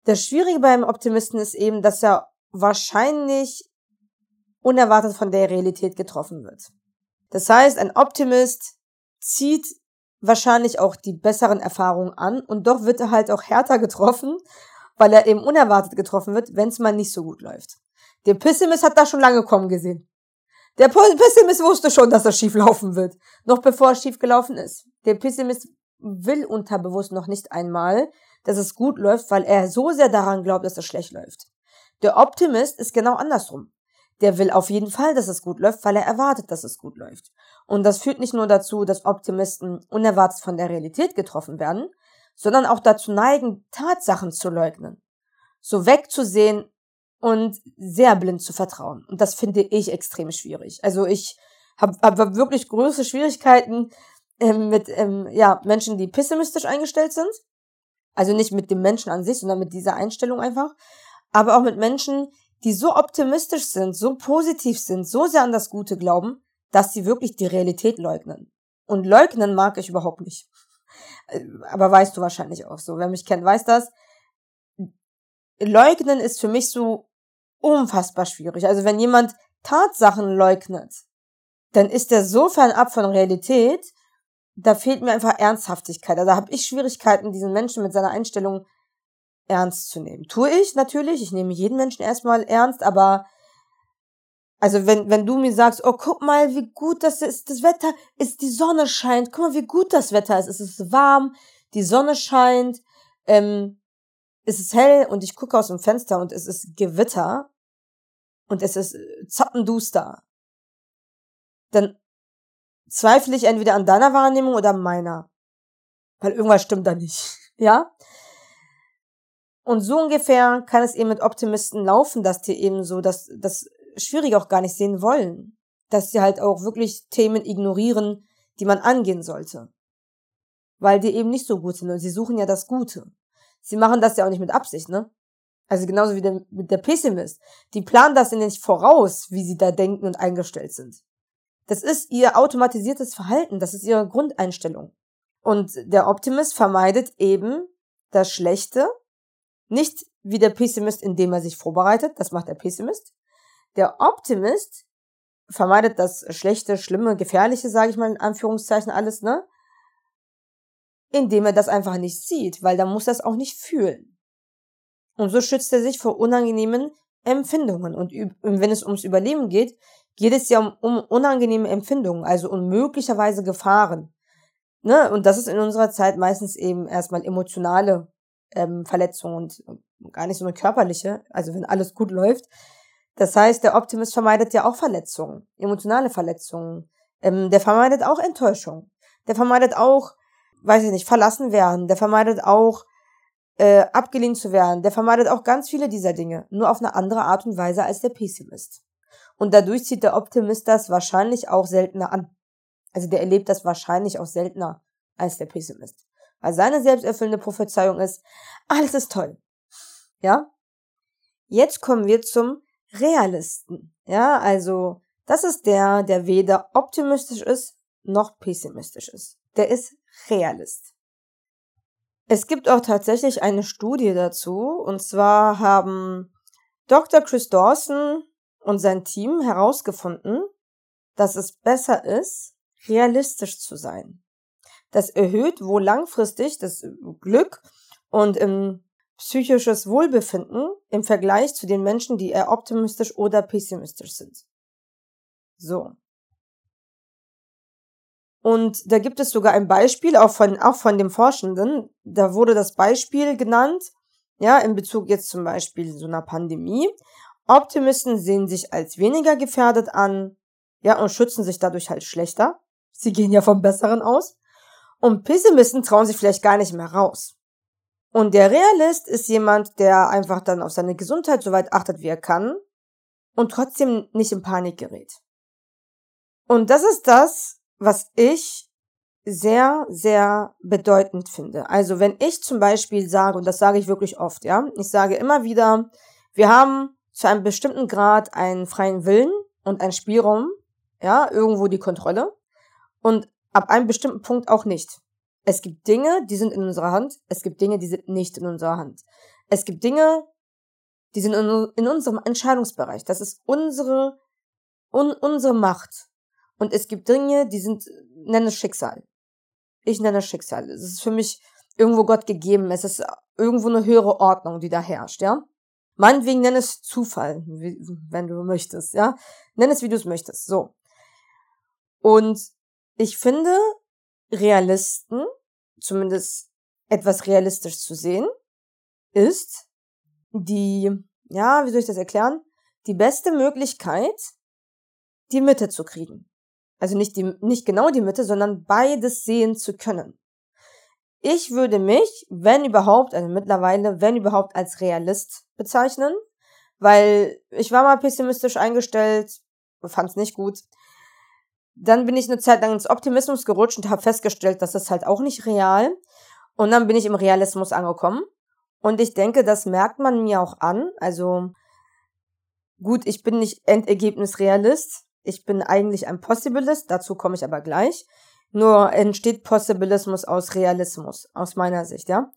Das Schwierige beim Optimisten ist eben, dass er wahrscheinlich unerwartet von der Realität getroffen wird. Das heißt, ein Optimist zieht wahrscheinlich auch die besseren Erfahrungen an und doch wird er halt auch härter getroffen, weil er eben unerwartet getroffen wird, wenn es mal nicht so gut läuft. Der Pessimist hat das schon lange kommen gesehen. Der Pessimist wusste schon, dass das schief laufen wird, noch bevor es schief gelaufen ist. Der Pessimist will unterbewusst noch nicht einmal, dass es gut läuft, weil er so sehr daran glaubt, dass es schlecht läuft. Der Optimist ist genau andersrum der will auf jeden Fall, dass es gut läuft, weil er erwartet, dass es gut läuft. Und das führt nicht nur dazu, dass Optimisten unerwartet von der Realität getroffen werden, sondern auch dazu neigen, Tatsachen zu leugnen, so wegzusehen und sehr blind zu vertrauen. Und das finde ich extrem schwierig. Also ich habe hab wirklich große Schwierigkeiten ähm, mit ähm, ja, Menschen, die pessimistisch eingestellt sind. Also nicht mit dem Menschen an sich, sondern mit dieser Einstellung einfach. Aber auch mit Menschen, die so optimistisch sind, so positiv sind, so sehr an das Gute glauben, dass sie wirklich die Realität leugnen. Und leugnen mag ich überhaupt nicht. Äh, aber weißt du wahrscheinlich auch so. Wer mich kennt, weiß das. Leugnen ist für mich so unfassbar schwierig. Also wenn jemand Tatsachen leugnet, dann ist er so fernab von Realität, da fehlt mir einfach Ernsthaftigkeit. Also da habe ich Schwierigkeiten, diesen Menschen mit seiner Einstellung ernst zu nehmen. Tue ich natürlich, ich nehme jeden Menschen erstmal ernst, aber also wenn, wenn du mir sagst, oh, guck mal, wie gut das ist, das Wetter ist, die Sonne scheint, guck mal, wie gut das Wetter ist, es ist warm, die Sonne scheint, ähm, es ist hell und ich gucke aus dem Fenster und es ist Gewitter und es ist zappenduster, dann zweifle ich entweder an deiner Wahrnehmung oder meiner. Weil irgendwas stimmt da nicht. Ja? Und so ungefähr kann es eben mit Optimisten laufen, dass die eben so das, das Schwierige auch gar nicht sehen wollen. Dass sie halt auch wirklich Themen ignorieren, die man angehen sollte. Weil die eben nicht so gut sind und sie suchen ja das Gute. Sie machen das ja auch nicht mit Absicht, ne? Also genauso wie der, mit der Pessimist. Die planen das nicht voraus, wie sie da denken und eingestellt sind. Das ist ihr automatisiertes Verhalten, das ist ihre Grundeinstellung. Und der Optimist vermeidet eben das Schlechte, nicht wie der Pessimist, indem er sich vorbereitet, das macht der Pessimist. Der Optimist vermeidet das Schlechte, Schlimme, Gefährliche, sage ich mal in Anführungszeichen alles, ne? Indem er das einfach nicht sieht, weil dann muss er es auch nicht fühlen. Und so schützt er sich vor unangenehmen Empfindungen. Und wenn es ums Überleben geht, geht es ja um, um unangenehme Empfindungen, also um möglicherweise Gefahren. Ne? Und das ist in unserer Zeit meistens eben erstmal emotionale ähm, Verletzungen und äh, gar nicht so eine körperliche, also wenn alles gut läuft. Das heißt, der Optimist vermeidet ja auch Verletzungen, emotionale Verletzungen. Ähm, der vermeidet auch Enttäuschung. Der vermeidet auch, weiß ich nicht, verlassen werden. Der vermeidet auch äh, abgelehnt zu werden. Der vermeidet auch ganz viele dieser Dinge, nur auf eine andere Art und Weise als der Pessimist. Und dadurch zieht der Optimist das wahrscheinlich auch seltener an. Also der erlebt das wahrscheinlich auch seltener als der Pessimist. Weil seine selbsterfüllende Prophezeiung ist, alles ist toll. Ja? Jetzt kommen wir zum Realisten. Ja, also das ist der, der weder optimistisch ist noch pessimistisch ist. Der ist Realist. Es gibt auch tatsächlich eine Studie dazu, und zwar haben Dr. Chris Dawson und sein Team herausgefunden, dass es besser ist, realistisch zu sein. Das erhöht wohl langfristig das Glück und im psychisches Wohlbefinden im Vergleich zu den Menschen, die eher optimistisch oder pessimistisch sind. So. Und da gibt es sogar ein Beispiel, auch von, auch von dem Forschenden. Da wurde das Beispiel genannt, ja, in Bezug jetzt zum Beispiel so einer Pandemie. Optimisten sehen sich als weniger gefährdet an, ja, und schützen sich dadurch halt schlechter. Sie gehen ja vom Besseren aus. Und Pessimisten trauen sich vielleicht gar nicht mehr raus. Und der Realist ist jemand, der einfach dann auf seine Gesundheit so weit achtet, wie er kann und trotzdem nicht in Panik gerät. Und das ist das, was ich sehr, sehr bedeutend finde. Also wenn ich zum Beispiel sage, und das sage ich wirklich oft, ja, ich sage immer wieder, wir haben zu einem bestimmten Grad einen freien Willen und einen Spielraum, ja, irgendwo die Kontrolle und ab einem bestimmten Punkt auch nicht. Es gibt Dinge, die sind in unserer Hand, es gibt Dinge, die sind nicht in unserer Hand. Es gibt Dinge, die sind in, in unserem Entscheidungsbereich. Das ist unsere, un, unsere Macht. Und es gibt Dinge, die sind, nenne es Schicksal. Ich nenne es Schicksal. Es ist für mich irgendwo Gott gegeben. Es ist irgendwo eine höhere Ordnung, die da herrscht, ja. Meinetwegen nenn es Zufall, wenn du möchtest, ja. Nenn es, wie du es möchtest. So. Und ich finde, Realisten, zumindest etwas realistisch zu sehen, ist die, ja, wie soll ich das erklären? Die beste Möglichkeit, die Mitte zu kriegen. Also nicht die, nicht genau die Mitte, sondern beides sehen zu können. Ich würde mich, wenn überhaupt, also mittlerweile, wenn überhaupt als Realist bezeichnen, weil ich war mal pessimistisch eingestellt, fand es nicht gut. Dann bin ich eine Zeit lang ins Optimismus gerutscht und habe festgestellt, dass das halt auch nicht real. Und dann bin ich im Realismus angekommen. Und ich denke, das merkt man mir auch an. Also gut, ich bin nicht Endergebnisrealist. Ich bin eigentlich ein Possibilist. Dazu komme ich aber gleich. Nur entsteht Possibilismus aus Realismus, aus meiner Sicht, ja.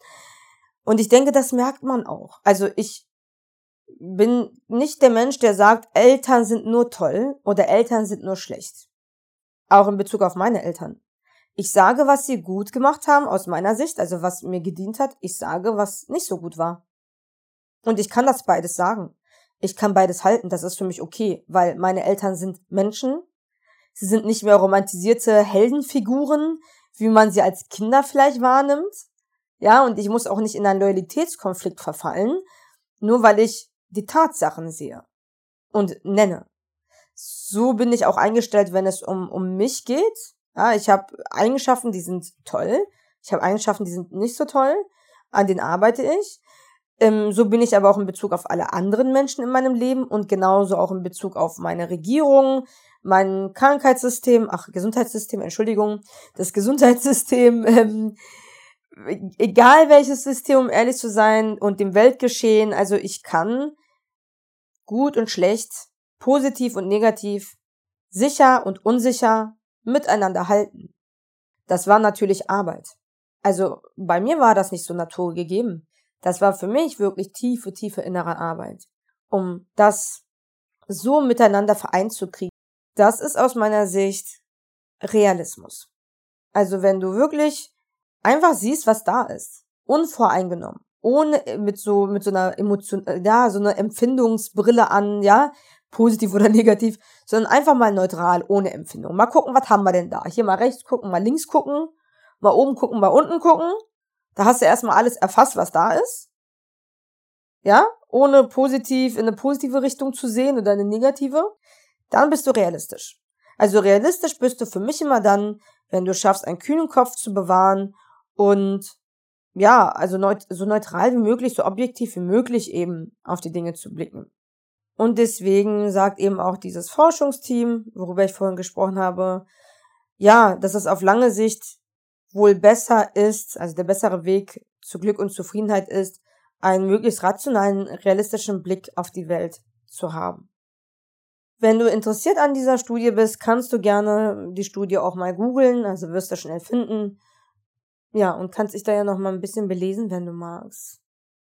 Und ich denke, das merkt man auch. Also ich bin nicht der Mensch, der sagt, Eltern sind nur toll oder Eltern sind nur schlecht. Auch in Bezug auf meine Eltern. Ich sage, was sie gut gemacht haben aus meiner Sicht, also was mir gedient hat. Ich sage, was nicht so gut war. Und ich kann das beides sagen. Ich kann beides halten, das ist für mich okay, weil meine Eltern sind Menschen Sie sind nicht mehr romantisierte Heldenfiguren, wie man sie als Kinder vielleicht wahrnimmt. Ja, und ich muss auch nicht in einen Loyalitätskonflikt verfallen, nur weil ich die Tatsachen sehe und nenne. So bin ich auch eingestellt, wenn es um, um mich geht. Ja, ich habe Eigenschaften, die sind toll. Ich habe Eigenschaften, die sind nicht so toll. An denen arbeite ich. Ähm, so bin ich aber auch in Bezug auf alle anderen Menschen in meinem Leben und genauso auch in Bezug auf meine Regierung, mein Krankheitssystem, ach, Gesundheitssystem, Entschuldigung, das Gesundheitssystem, ähm, egal welches System, um ehrlich zu sein, und dem Weltgeschehen, also ich kann gut und schlecht, positiv und negativ, sicher und unsicher miteinander halten. Das war natürlich Arbeit. Also bei mir war das nicht so naturgegeben. Das war für mich wirklich tiefe, tiefe innere Arbeit, um das so miteinander vereint zu kriegen. Das ist aus meiner Sicht Realismus. Also wenn du wirklich einfach siehst, was da ist, unvoreingenommen, ohne äh, mit so mit so einer Emotion, äh, ja, so einer Empfindungsbrille an, ja, positiv oder negativ, sondern einfach mal neutral, ohne Empfindung. Mal gucken, was haben wir denn da? Hier mal rechts gucken, mal links gucken, mal oben gucken, mal unten gucken. Da hast du erstmal alles erfasst, was da ist. Ja, ohne positiv in eine positive Richtung zu sehen oder eine negative. Dann bist du realistisch. Also realistisch bist du für mich immer dann, wenn du schaffst, einen kühlen Kopf zu bewahren und ja, also neut so neutral wie möglich, so objektiv wie möglich eben auf die Dinge zu blicken. Und deswegen sagt eben auch dieses Forschungsteam, worüber ich vorhin gesprochen habe, ja, dass es auf lange Sicht wohl besser ist, also der bessere Weg zu Glück und Zufriedenheit ist, einen möglichst rationalen, realistischen Blick auf die Welt zu haben. Wenn du interessiert an dieser Studie bist, kannst du gerne die Studie auch mal googeln, also wirst du schnell finden. Ja, und kannst dich da ja noch mal ein bisschen belesen, wenn du magst.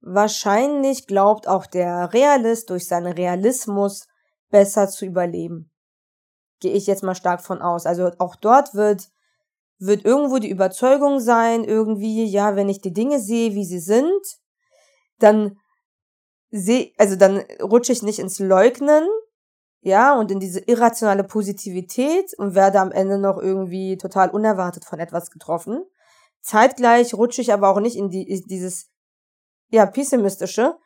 Wahrscheinlich glaubt auch der Realist durch seinen Realismus besser zu überleben. Gehe ich jetzt mal stark von aus. Also auch dort wird, wird irgendwo die Überzeugung sein, irgendwie, ja, wenn ich die Dinge sehe, wie sie sind, dann sehe, also dann rutsche ich nicht ins Leugnen, ja, und in diese irrationale Positivität und werde am Ende noch irgendwie total unerwartet von etwas getroffen. Zeitgleich rutsche ich aber auch nicht in, die, in dieses ja, pessimistische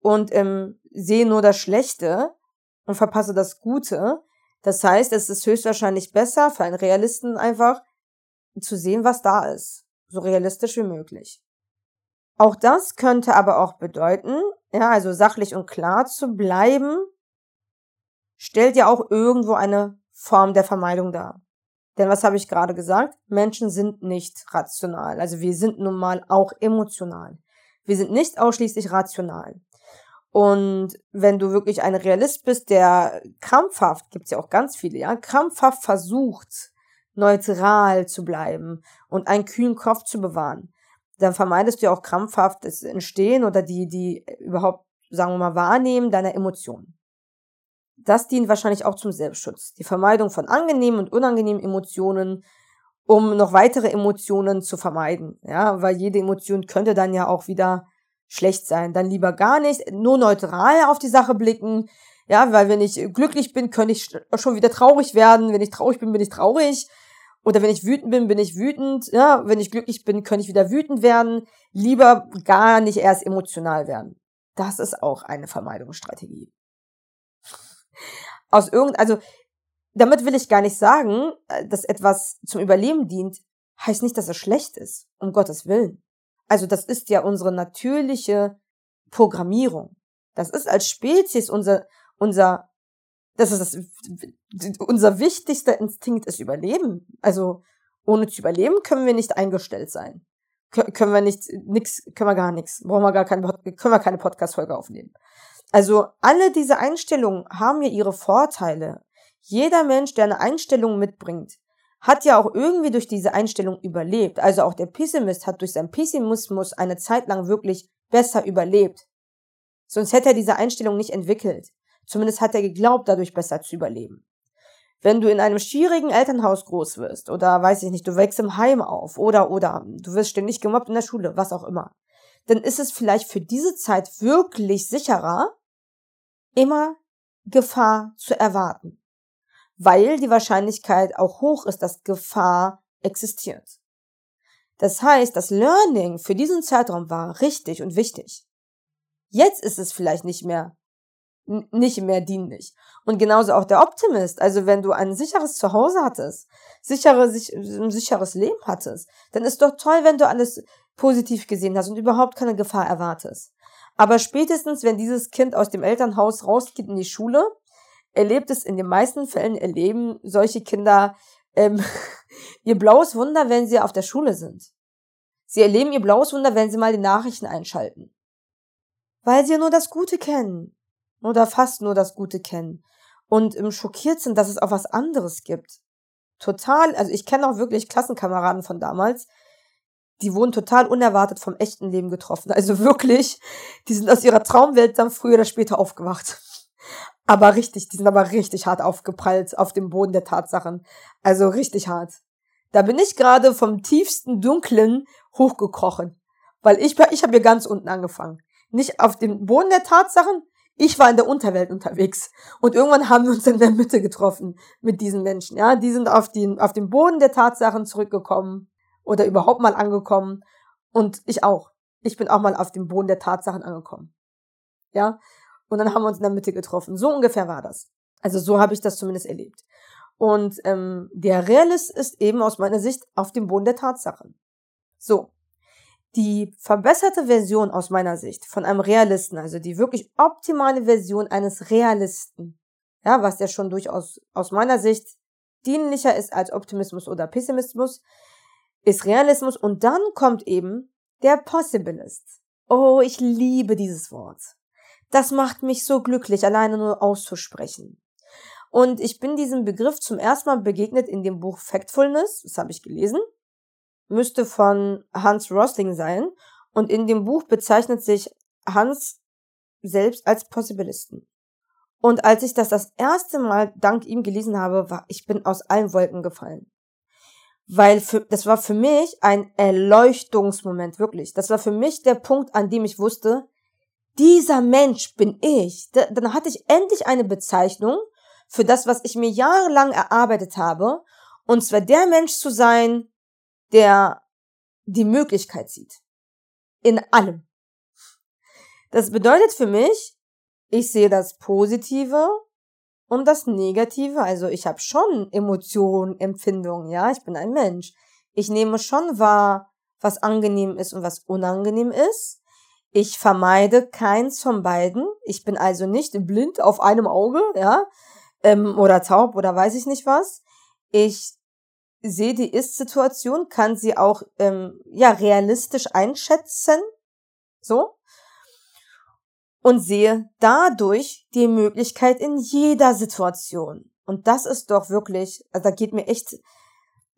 und ähm, sehe nur das Schlechte und verpasse das Gute. Das heißt, es ist höchstwahrscheinlich besser für einen Realisten einfach zu sehen, was da ist. So realistisch wie möglich. Auch das könnte aber auch bedeuten, ja, also sachlich und klar zu bleiben, stellt ja auch irgendwo eine Form der Vermeidung dar. Denn was habe ich gerade gesagt? Menschen sind nicht rational. Also wir sind nun mal auch emotional. Wir sind nicht ausschließlich rational. Und wenn du wirklich ein Realist bist, der krampfhaft, gibt's ja auch ganz viele, ja, krampfhaft versucht, neutral zu bleiben und einen kühlen Kopf zu bewahren, dann vermeidest du ja auch krampfhaft das Entstehen oder die, die überhaupt, sagen wir mal, Wahrnehmen deiner Emotionen. Das dient wahrscheinlich auch zum Selbstschutz. Die Vermeidung von angenehmen und unangenehmen Emotionen um noch weitere Emotionen zu vermeiden. Ja, weil jede Emotion könnte dann ja auch wieder schlecht sein. Dann lieber gar nicht, nur neutral auf die Sache blicken. Ja, weil wenn ich glücklich bin, könnte ich schon wieder traurig werden. Wenn ich traurig bin, bin ich traurig. Oder wenn ich wütend bin, bin ich wütend. Ja, wenn ich glücklich bin, könnte ich wieder wütend werden. Lieber gar nicht erst emotional werden. Das ist auch eine Vermeidungsstrategie. Aus irgend, also damit will ich gar nicht sagen, äh, dass etwas zum Überleben dient, heißt nicht, dass es schlecht ist, um Gottes Willen. Also das ist ja unsere natürliche Programmierung. Das ist als Spezies unser, unser, das ist das, unser wichtigster Instinkt ist Überleben. Also ohne zu überleben können wir nicht eingestellt sein. können wir nicht, nix, können wir gar nichts. Brauchen wir gar keine, können wir keine Podcast-Folge aufnehmen. Also alle diese Einstellungen haben ja ihre Vorteile. Jeder Mensch, der eine Einstellung mitbringt, hat ja auch irgendwie durch diese Einstellung überlebt. Also auch der Pessimist hat durch seinen Pessimismus eine Zeit lang wirklich besser überlebt. Sonst hätte er diese Einstellung nicht entwickelt. Zumindest hat er geglaubt, dadurch besser zu überleben. Wenn du in einem schwierigen Elternhaus groß wirst oder weiß ich nicht, du wächst im Heim auf oder oder du wirst ständig gemobbt in der Schule, was auch immer, dann ist es vielleicht für diese Zeit wirklich sicherer, immer Gefahr zu erwarten weil die Wahrscheinlichkeit auch hoch ist, dass Gefahr existiert. Das heißt, das Learning für diesen Zeitraum war richtig und wichtig. Jetzt ist es vielleicht nicht mehr nicht mehr dienlich. Und genauso auch der Optimist. Also wenn du ein sicheres Zuhause hattest, sichere, sich, ein sicheres Leben hattest, dann ist doch toll, wenn du alles positiv gesehen hast und überhaupt keine Gefahr erwartest. Aber spätestens, wenn dieses Kind aus dem Elternhaus rausgeht in die Schule, erlebt es in den meisten Fällen, erleben solche Kinder ähm, ihr blaues Wunder, wenn sie auf der Schule sind. Sie erleben ihr blaues Wunder, wenn sie mal die Nachrichten einschalten. Weil sie ja nur das Gute kennen. Oder fast nur das Gute kennen. Und ähm, schockiert sind, dass es auch was anderes gibt. Total, also ich kenne auch wirklich Klassenkameraden von damals, die wurden total unerwartet vom echten Leben getroffen. Also wirklich, die sind aus ihrer Traumwelt dann früher oder später aufgewacht. Aber richtig, die sind aber richtig hart aufgeprallt auf dem Boden der Tatsachen. Also richtig hart. Da bin ich gerade vom tiefsten Dunklen hochgekrochen. Weil ich, ich habe hier ganz unten angefangen. Nicht auf dem Boden der Tatsachen, ich war in der Unterwelt unterwegs. Und irgendwann haben wir uns in der Mitte getroffen mit diesen Menschen. Ja, die sind auf den, auf den Boden der Tatsachen zurückgekommen oder überhaupt mal angekommen. Und ich auch. Ich bin auch mal auf dem Boden der Tatsachen angekommen. Ja. Und dann haben wir uns in der Mitte getroffen. So ungefähr war das. Also so habe ich das zumindest erlebt. Und ähm, der Realist ist eben aus meiner Sicht auf dem Boden der Tatsachen. So. Die verbesserte Version aus meiner Sicht von einem Realisten, also die wirklich optimale Version eines Realisten, ja, was ja schon durchaus aus meiner Sicht dienlicher ist als Optimismus oder Pessimismus, ist Realismus und dann kommt eben der Possibilist. Oh, ich liebe dieses Wort. Das macht mich so glücklich, alleine nur auszusprechen. Und ich bin diesem Begriff zum ersten Mal begegnet in dem Buch Factfulness, das habe ich gelesen, müsste von Hans Rosling sein. Und in dem Buch bezeichnet sich Hans selbst als Possibilisten. Und als ich das das erste Mal dank ihm gelesen habe, war ich bin aus allen Wolken gefallen. Weil für, das war für mich ein Erleuchtungsmoment, wirklich. Das war für mich der Punkt, an dem ich wusste, dieser Mensch bin ich. Da, dann hatte ich endlich eine Bezeichnung, für das, was ich mir jahrelang erarbeitet habe, und zwar der Mensch zu sein, der die Möglichkeit sieht. In allem. Das bedeutet für mich, ich sehe das Positive und das Negative. Also ich habe schon Emotionen, Empfindungen, ja, ich bin ein Mensch. Ich nehme schon wahr, was angenehm ist und was unangenehm ist. Ich vermeide keins von beiden. Ich bin also nicht blind auf einem Auge, ja, ähm, oder taub oder weiß ich nicht was. Ich sehe die Ist-Situation, kann sie auch ähm, ja realistisch einschätzen, so und sehe dadurch die Möglichkeit in jeder Situation. Und das ist doch wirklich, also da geht mir echt,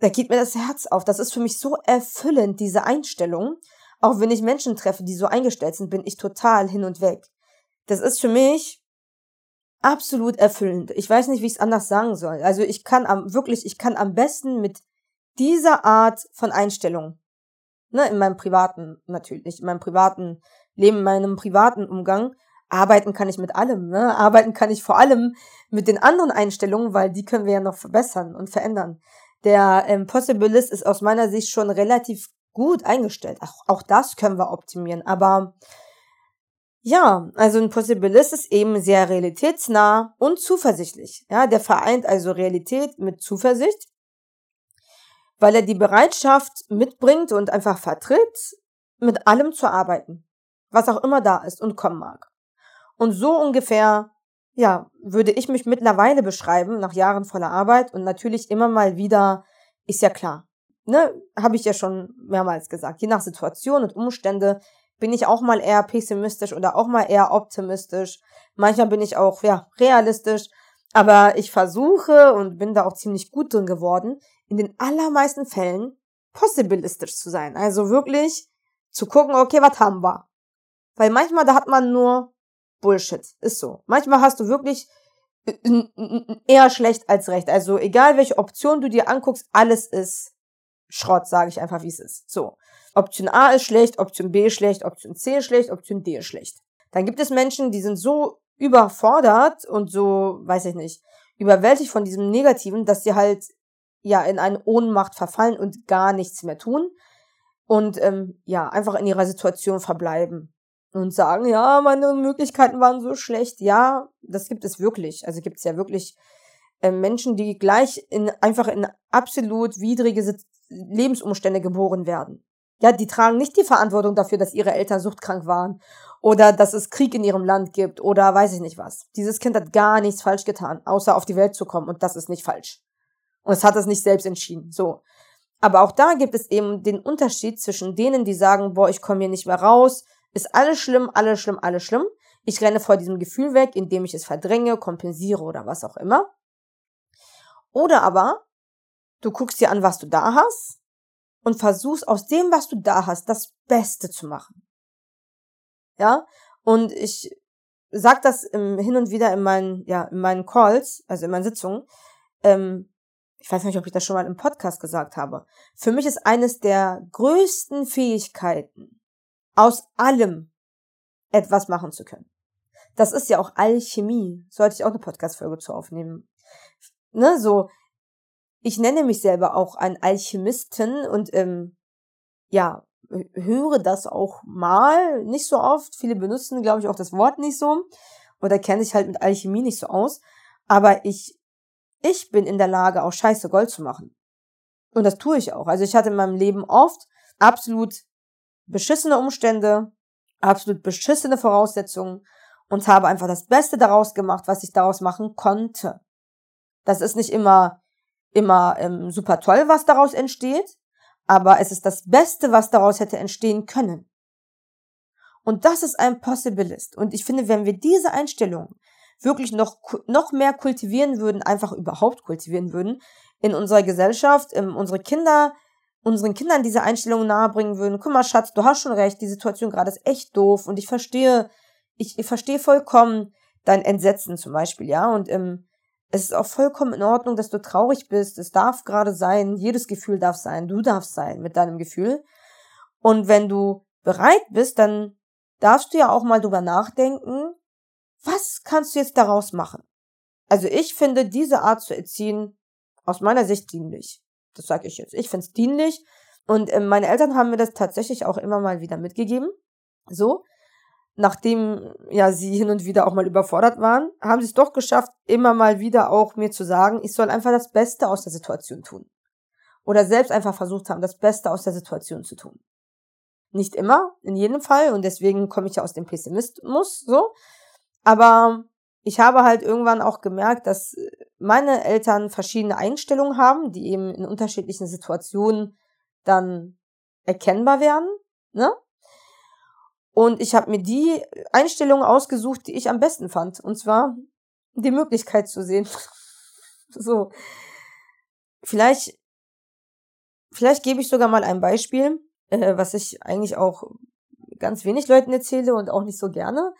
da geht mir das Herz auf. Das ist für mich so erfüllend, diese Einstellung. Auch wenn ich Menschen treffe, die so eingestellt sind, bin ich total hin und weg. Das ist für mich absolut erfüllend. Ich weiß nicht, wie ich es anders sagen soll. Also ich kann am, wirklich, ich kann am besten mit dieser Art von Einstellung, ne, in meinem privaten, natürlich, in meinem privaten Leben, in meinem privaten Umgang, arbeiten kann ich mit allem, ne? Arbeiten kann ich vor allem mit den anderen Einstellungen, weil die können wir ja noch verbessern und verändern. Der ähm, Possibilist ist aus meiner Sicht schon relativ gut eingestellt. Auch, auch das können wir optimieren, aber ja, also ein Possibilist ist eben sehr realitätsnah und zuversichtlich. Ja, der vereint also Realität mit Zuversicht, weil er die Bereitschaft mitbringt und einfach vertritt, mit allem zu arbeiten, was auch immer da ist und kommen mag. Und so ungefähr, ja, würde ich mich mittlerweile beschreiben, nach Jahren voller Arbeit und natürlich immer mal wieder, ist ja klar, ne, habe ich ja schon mehrmals gesagt, je nach Situation und Umstände bin ich auch mal eher pessimistisch oder auch mal eher optimistisch. Manchmal bin ich auch, ja, realistisch. Aber ich versuche und bin da auch ziemlich gut drin geworden, in den allermeisten Fällen possibilistisch zu sein. Also wirklich zu gucken, okay, was haben wir? Weil manchmal, da hat man nur Bullshit. Ist so. Manchmal hast du wirklich eher schlecht als recht. Also egal welche Option du dir anguckst, alles ist Schrott, sage ich einfach, wie es ist. So. Option A ist schlecht, Option B ist schlecht, Option C ist schlecht, Option D ist schlecht. Dann gibt es Menschen, die sind so überfordert und so, weiß ich nicht, überwältigt von diesem Negativen, dass sie halt ja in eine Ohnmacht verfallen und gar nichts mehr tun und ähm, ja einfach in ihrer Situation verbleiben und sagen, ja, meine Möglichkeiten waren so schlecht. Ja, das gibt es wirklich. Also gibt es ja wirklich äh, Menschen, die gleich in einfach in absolut widrige Lebensumstände geboren werden. Ja, die tragen nicht die Verantwortung dafür, dass ihre Eltern suchtkrank waren oder dass es Krieg in ihrem Land gibt oder weiß ich nicht was. Dieses Kind hat gar nichts falsch getan, außer auf die Welt zu kommen und das ist nicht falsch. Und es hat es nicht selbst entschieden. So. Aber auch da gibt es eben den Unterschied zwischen denen, die sagen, boah, ich komme hier nicht mehr raus, ist alles schlimm, alles schlimm, alles schlimm. Ich renne vor diesem Gefühl weg, indem ich es verdränge, kompensiere oder was auch immer. Oder aber, du guckst dir an, was du da hast und versuchst aus dem, was du da hast, das Beste zu machen. Ja? Und ich sag das im, hin und wieder in meinen, ja, in meinen Calls, also in meinen Sitzungen, ähm, ich weiß nicht, ob ich das schon mal im Podcast gesagt habe. Für mich ist eines der größten Fähigkeiten, aus allem etwas machen zu können. Das ist ja auch Alchemie. Sollte ich auch eine Podcast-Folge zu aufnehmen. Ne, so. Ich nenne mich selber auch ein Alchemisten und, ähm, ja, höre das auch mal, nicht so oft. Viele benutzen, glaube ich, auch das Wort nicht so. Oder kenne ich halt mit Alchemie nicht so aus. Aber ich, ich bin in der Lage, auch scheiße Gold zu machen. Und das tue ich auch. Also ich hatte in meinem Leben oft absolut beschissene Umstände, absolut beschissene Voraussetzungen und habe einfach das Beste daraus gemacht, was ich daraus machen konnte. Das ist nicht immer, immer ähm, super toll, was daraus entsteht, aber es ist das Beste, was daraus hätte entstehen können. Und das ist ein Possibilist. Und ich finde, wenn wir diese Einstellung wirklich noch, noch mehr kultivieren würden, einfach überhaupt kultivieren würden, in unserer Gesellschaft, in unsere Kinder, unseren Kindern diese Einstellung nahebringen würden, guck mal, Schatz, du hast schon recht, die Situation gerade ist echt doof und ich verstehe, ich, ich verstehe vollkommen dein Entsetzen zum Beispiel, ja, und ähm, es ist auch vollkommen in Ordnung, dass du traurig bist. Es darf gerade sein. Jedes Gefühl darf sein. Du darfst sein mit deinem Gefühl. Und wenn du bereit bist, dann darfst du ja auch mal drüber nachdenken, was kannst du jetzt daraus machen? Also ich finde diese Art zu erziehen aus meiner Sicht dienlich. Das sage ich jetzt. Ich finde es dienlich. Und äh, meine Eltern haben mir das tatsächlich auch immer mal wieder mitgegeben. So nachdem ja sie hin und wieder auch mal überfordert waren, haben sie es doch geschafft, immer mal wieder auch mir zu sagen, ich soll einfach das Beste aus der Situation tun. Oder selbst einfach versucht haben, das Beste aus der Situation zu tun. Nicht immer, in jedem Fall, und deswegen komme ich ja aus dem Pessimismus, so. Aber ich habe halt irgendwann auch gemerkt, dass meine Eltern verschiedene Einstellungen haben, die eben in unterschiedlichen Situationen dann erkennbar werden, ne? Und ich habe mir die Einstellung ausgesucht, die ich am besten fand. Und zwar die Möglichkeit zu sehen. so. Vielleicht, vielleicht gebe ich sogar mal ein Beispiel, äh, was ich eigentlich auch ganz wenig Leuten erzähle und auch nicht so gerne.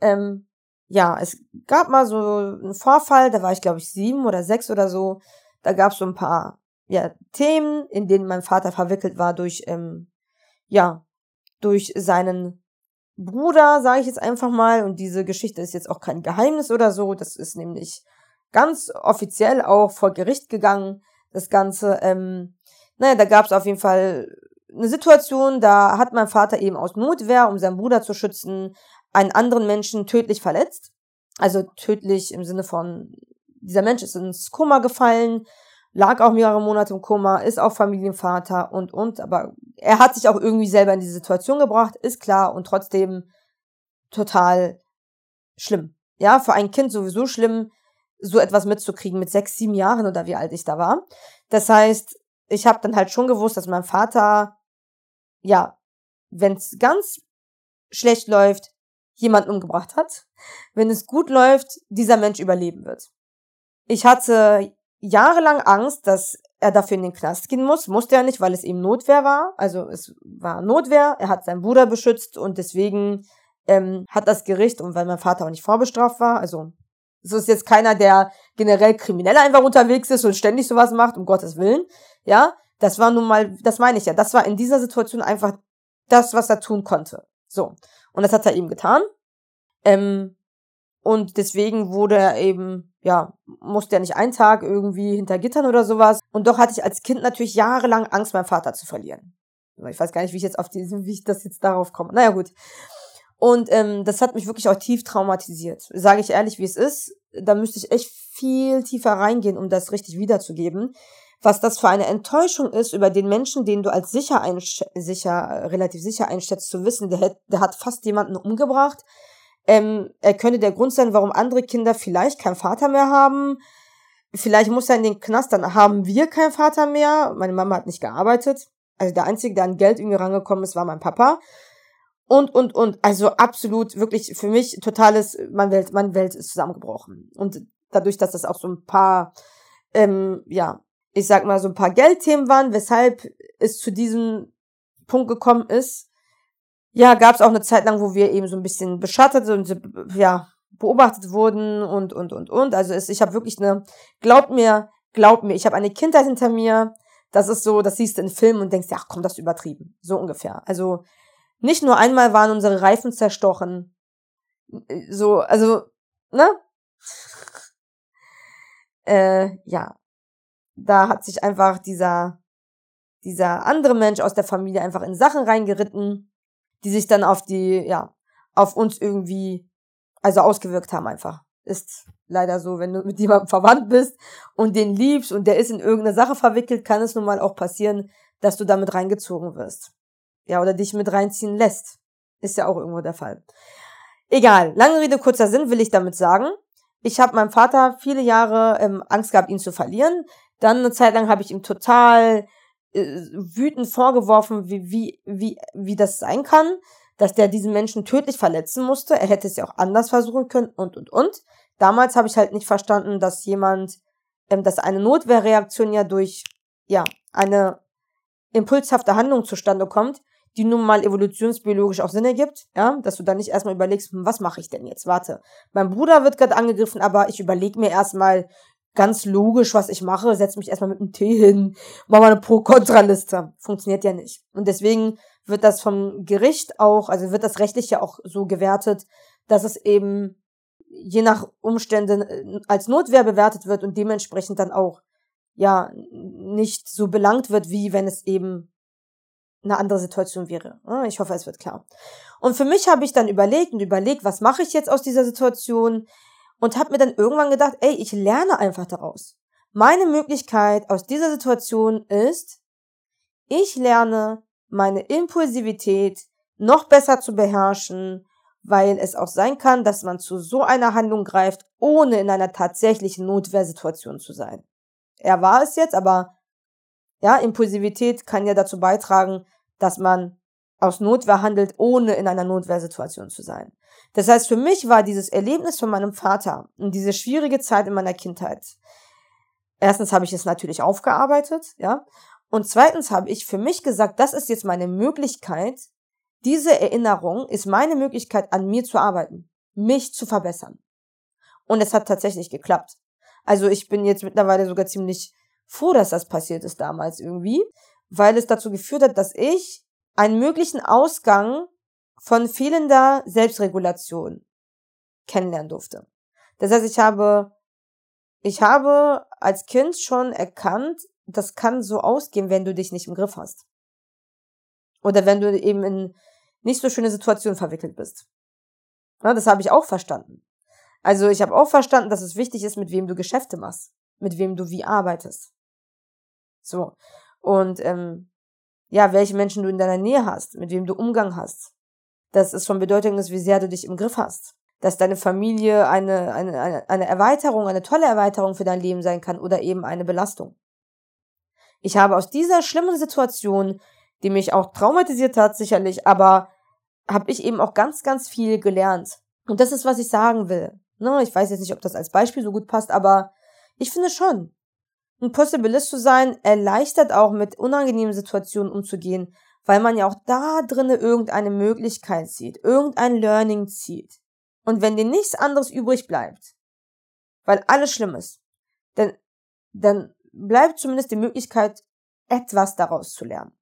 Ähm, ja, es gab mal so einen Vorfall, da war ich glaube ich sieben oder sechs oder so. Da gab es so ein paar ja, Themen, in denen mein Vater verwickelt war durch ähm, ja durch seinen Bruder, sage ich jetzt einfach mal, und diese Geschichte ist jetzt auch kein Geheimnis oder so, das ist nämlich ganz offiziell auch vor Gericht gegangen, das Ganze. Ähm, naja, da gab es auf jeden Fall eine Situation, da hat mein Vater eben aus Notwehr, um seinen Bruder zu schützen, einen anderen Menschen tödlich verletzt. Also tödlich im Sinne von, dieser Mensch ist ins Koma gefallen, lag auch mehrere Monate im Koma, ist auch Familienvater und, und, aber er hat sich auch irgendwie selber in die Situation gebracht, ist klar und trotzdem total schlimm. Ja, für ein Kind sowieso schlimm, so etwas mitzukriegen mit sechs, sieben Jahren oder wie alt ich da war. Das heißt, ich habe dann halt schon gewusst, dass mein Vater, ja, wenn es ganz schlecht läuft, jemanden umgebracht hat. Wenn es gut läuft, dieser Mensch überleben wird. Ich hatte jahrelang Angst, dass er dafür in den Knast gehen muss. Musste er nicht, weil es eben Notwehr war. Also es war Notwehr. Er hat seinen Bruder beschützt und deswegen ähm, hat das Gericht, und weil mein Vater auch nicht vorbestraft war, also es ist jetzt keiner, der generell kriminell einfach unterwegs ist und ständig sowas macht, um Gottes Willen. Ja, das war nun mal, das meine ich ja, das war in dieser Situation einfach das, was er tun konnte. So. Und das hat er eben getan. Ähm, und deswegen wurde er eben, ja, musste er nicht einen Tag irgendwie hinter Gittern oder sowas. Und doch hatte ich als Kind natürlich jahrelang Angst, meinen Vater zu verlieren. Ich weiß gar nicht, wie ich jetzt auf diesen, wie ich das jetzt darauf komme. Naja, gut. Und ähm, das hat mich wirklich auch tief traumatisiert. Sage ich ehrlich, wie es ist. Da müsste ich echt viel tiefer reingehen, um das richtig wiederzugeben. Was das für eine Enttäuschung ist über den Menschen, den du als sicher, sicher relativ sicher einschätzt, zu wissen, der, der hat fast jemanden umgebracht ähm, er könnte der Grund sein, warum andere Kinder vielleicht keinen Vater mehr haben. Vielleicht muss er in den Knast, dann haben wir keinen Vater mehr. Meine Mama hat nicht gearbeitet. Also der Einzige, der an Geld irgendwie rangekommen ist, war mein Papa. Und, und, und. Also absolut, wirklich für mich totales, meine Welt, meine Welt ist zusammengebrochen. Und dadurch, dass das auch so ein paar, ähm, ja, ich sag mal, so ein paar Geldthemen waren, weshalb es zu diesem Punkt gekommen ist, ja, gab es auch eine Zeit lang, wo wir eben so ein bisschen beschattet und ja, beobachtet wurden und, und, und, und. Also es, ich habe wirklich eine, glaubt mir, glaubt mir, ich habe eine Kindheit hinter mir. Das ist so, das siehst du in Filmen und denkst, ach komm, das ist übertrieben. So ungefähr. Also nicht nur einmal waren unsere Reifen zerstochen. So, also, ne? äh, ja. Da hat sich einfach dieser, dieser andere Mensch aus der Familie einfach in Sachen reingeritten, die sich dann auf die, ja, auf uns irgendwie also ausgewirkt haben einfach. Ist leider so, wenn du mit jemandem verwandt bist und den liebst und der ist in irgendeine Sache verwickelt, kann es nun mal auch passieren, dass du damit reingezogen wirst. Ja, oder dich mit reinziehen lässt. Ist ja auch irgendwo der Fall. Egal, lange Rede, kurzer Sinn will ich damit sagen. Ich habe meinem Vater viele Jahre ähm, Angst gehabt, ihn zu verlieren. Dann eine Zeit lang habe ich ihm total wütend vorgeworfen, wie, wie, wie, wie das sein kann dass der diesen Menschen tödlich verletzen musste. Er hätte es ja auch anders versuchen können und, und, und. Damals habe ich halt nicht verstanden, dass jemand, ähm, dass eine Notwehrreaktion ja durch, ja, eine impulshafte Handlung zustande kommt, die nun mal evolutionsbiologisch auch Sinn ergibt, ja, dass du dann nicht erstmal überlegst, hm, was mache ich denn jetzt? Warte, mein Bruder wird gerade angegriffen, aber ich überlege mir erstmal ganz logisch, was ich mache, setze mich erstmal mit einem Tee hin, mache mal eine Pro-Kontra-Liste. Funktioniert ja nicht. Und deswegen wird das vom Gericht auch, also wird das rechtlich ja auch so gewertet, dass es eben je nach Umständen äh, als Notwehr bewertet wird und dementsprechend dann auch ja nicht so belangt wird, wie wenn es eben eine andere Situation wäre. Ich hoffe, es wird klar. Und für mich habe ich dann überlegt und überlegt, was mache ich jetzt aus dieser Situation und habe mir dann irgendwann gedacht, ey, ich lerne einfach daraus. Meine Möglichkeit aus dieser Situation ist, ich lerne meine Impulsivität noch besser zu beherrschen, weil es auch sein kann, dass man zu so einer Handlung greift, ohne in einer tatsächlichen Notwehrsituation zu sein. Er war es jetzt, aber ja, Impulsivität kann ja dazu beitragen, dass man aus Notwehr handelt, ohne in einer Notwehrsituation zu sein. Das heißt, für mich war dieses Erlebnis von meinem Vater und diese schwierige Zeit in meiner Kindheit. Erstens habe ich es natürlich aufgearbeitet, ja, und zweitens habe ich für mich gesagt, das ist jetzt meine Möglichkeit, diese Erinnerung ist meine Möglichkeit, an mir zu arbeiten, mich zu verbessern. Und es hat tatsächlich geklappt. Also ich bin jetzt mittlerweile sogar ziemlich froh, dass das passiert ist damals irgendwie, weil es dazu geführt hat, dass ich einen möglichen Ausgang von fehlender Selbstregulation kennenlernen durfte. Das heißt, ich habe, ich habe als Kind schon erkannt, das kann so ausgehen, wenn du dich nicht im Griff hast. Oder wenn du eben in nicht so schöne Situationen verwickelt bist. Ja, das habe ich auch verstanden. Also ich habe auch verstanden, dass es wichtig ist, mit wem du Geschäfte machst, mit wem du wie arbeitest. So. Und ähm, ja, welche Menschen du in deiner Nähe hast, mit wem du Umgang hast. Das ist von Bedeutung, wie sehr du dich im Griff hast. Dass deine Familie eine, eine, eine, eine Erweiterung, eine tolle Erweiterung für dein Leben sein kann oder eben eine Belastung. Ich habe aus dieser schlimmen Situation, die mich auch traumatisiert hat, sicherlich, aber habe ich eben auch ganz, ganz viel gelernt. Und das ist, was ich sagen will. Ne, ich weiß jetzt nicht, ob das als Beispiel so gut passt, aber ich finde schon. Ein Possibilist zu sein erleichtert auch mit unangenehmen Situationen umzugehen, weil man ja auch da drinnen irgendeine Möglichkeit sieht, irgendein Learning zieht. Und wenn dir nichts anderes übrig bleibt, weil alles schlimm ist, dann, dann bleibt zumindest die Möglichkeit, etwas daraus zu lernen.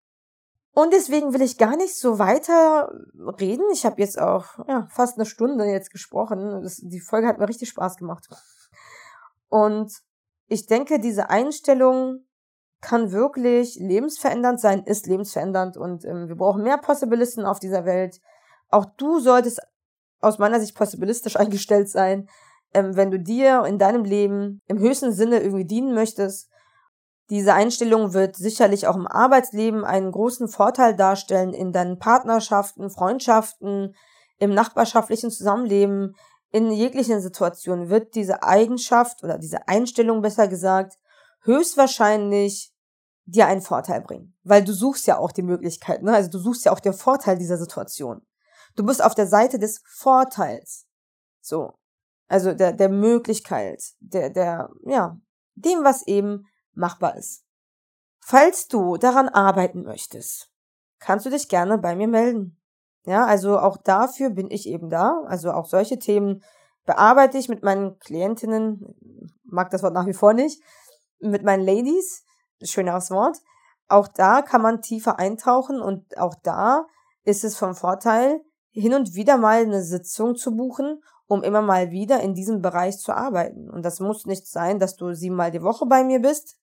Und deswegen will ich gar nicht so weiter reden. Ich habe jetzt auch ja, fast eine Stunde jetzt gesprochen. Das, die Folge hat mir richtig Spaß gemacht. Und ich denke, diese Einstellung kann wirklich lebensverändernd sein, ist lebensverändernd und ähm, wir brauchen mehr Possibilisten auf dieser Welt. Auch du solltest aus meiner Sicht possibilistisch eingestellt sein, ähm, wenn du dir in deinem Leben im höchsten Sinne irgendwie dienen möchtest diese Einstellung wird sicherlich auch im Arbeitsleben einen großen Vorteil darstellen in deinen Partnerschaften, Freundschaften, im nachbarschaftlichen Zusammenleben, in jeglichen Situationen wird diese Eigenschaft oder diese Einstellung besser gesagt höchstwahrscheinlich dir einen Vorteil bringen. Weil du suchst ja auch die Möglichkeit, ne? Also du suchst ja auch den Vorteil dieser Situation. Du bist auf der Seite des Vorteils. So. Also der, der Möglichkeit, der, der, ja, dem, was eben machbar ist. Falls du daran arbeiten möchtest, kannst du dich gerne bei mir melden. Ja, also auch dafür bin ich eben da. Also auch solche Themen bearbeite ich mit meinen Klientinnen, mag das Wort nach wie vor nicht, mit meinen Ladies, schöneres Wort. Auch da kann man tiefer eintauchen und auch da ist es vom Vorteil, hin und wieder mal eine Sitzung zu buchen, um immer mal wieder in diesem Bereich zu arbeiten. Und das muss nicht sein, dass du siebenmal die Woche bei mir bist.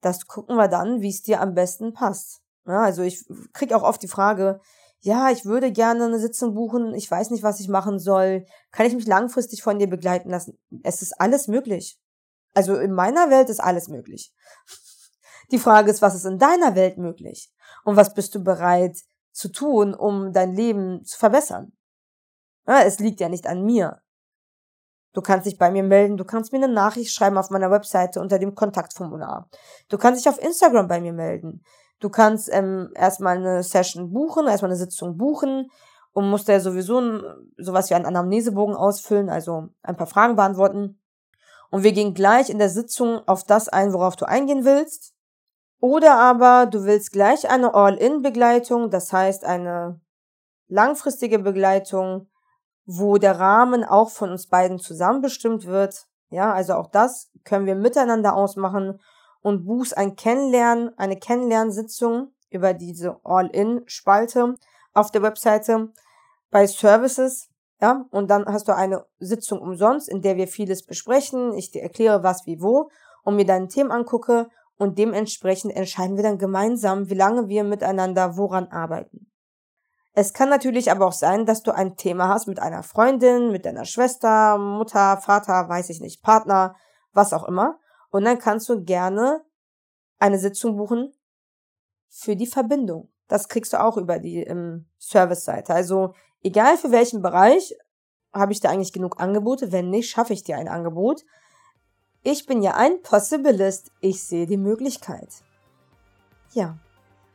Das gucken wir dann, wie es dir am besten passt. Ja, also ich krieg auch oft die Frage, ja, ich würde gerne eine Sitzung buchen, ich weiß nicht, was ich machen soll, kann ich mich langfristig von dir begleiten lassen? Es ist alles möglich. Also in meiner Welt ist alles möglich. Die Frage ist, was ist in deiner Welt möglich? Und was bist du bereit zu tun, um dein Leben zu verbessern? Ja, es liegt ja nicht an mir. Du kannst dich bei mir melden, du kannst mir eine Nachricht schreiben auf meiner Webseite unter dem Kontaktformular. Du kannst dich auf Instagram bei mir melden. Du kannst ähm, erstmal eine Session buchen, erstmal eine Sitzung buchen und musst ja sowieso ein, sowas wie einen Anamnesebogen ausfüllen, also ein paar Fragen beantworten. Und wir gehen gleich in der Sitzung auf das ein, worauf du eingehen willst. Oder aber du willst gleich eine All-in-Begleitung, das heißt eine langfristige Begleitung, wo der Rahmen auch von uns beiden zusammen bestimmt wird. Ja, also auch das können wir miteinander ausmachen und buchst ein Kennenlernen, eine Kennenlernsitzung über diese All-In-Spalte auf der Webseite bei Services. Ja, und dann hast du eine Sitzung umsonst, in der wir vieles besprechen. Ich dir erkläre, was, wie, wo und mir deine Themen angucke und dementsprechend entscheiden wir dann gemeinsam, wie lange wir miteinander woran arbeiten. Es kann natürlich aber auch sein, dass du ein Thema hast mit einer Freundin, mit deiner Schwester, Mutter, Vater, weiß ich nicht, Partner, was auch immer. Und dann kannst du gerne eine Sitzung buchen für die Verbindung. Das kriegst du auch über die ähm, Service-Seite. Also egal für welchen Bereich, habe ich da eigentlich genug Angebote. Wenn nicht, schaffe ich dir ein Angebot. Ich bin ja ein Possibilist. Ich sehe die Möglichkeit. Ja.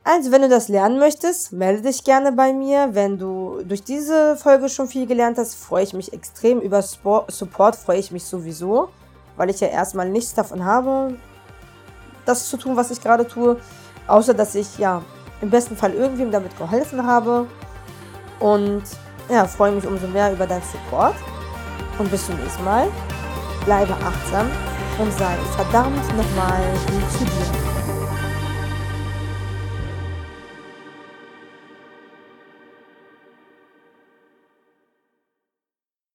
Also, wenn du das lernen möchtest, melde dich gerne bei mir. Wenn du durch diese Folge schon viel gelernt hast, freue ich mich extrem. Über Support freue ich mich sowieso weil ich ja erstmal nichts davon habe, das zu tun, was ich gerade tue, außer dass ich ja im besten Fall irgendwem damit geholfen habe und ja, freue mich umso mehr über deinen Support und bis zum nächsten Mal. Bleibe achtsam und sei verdammt nochmal zu dir.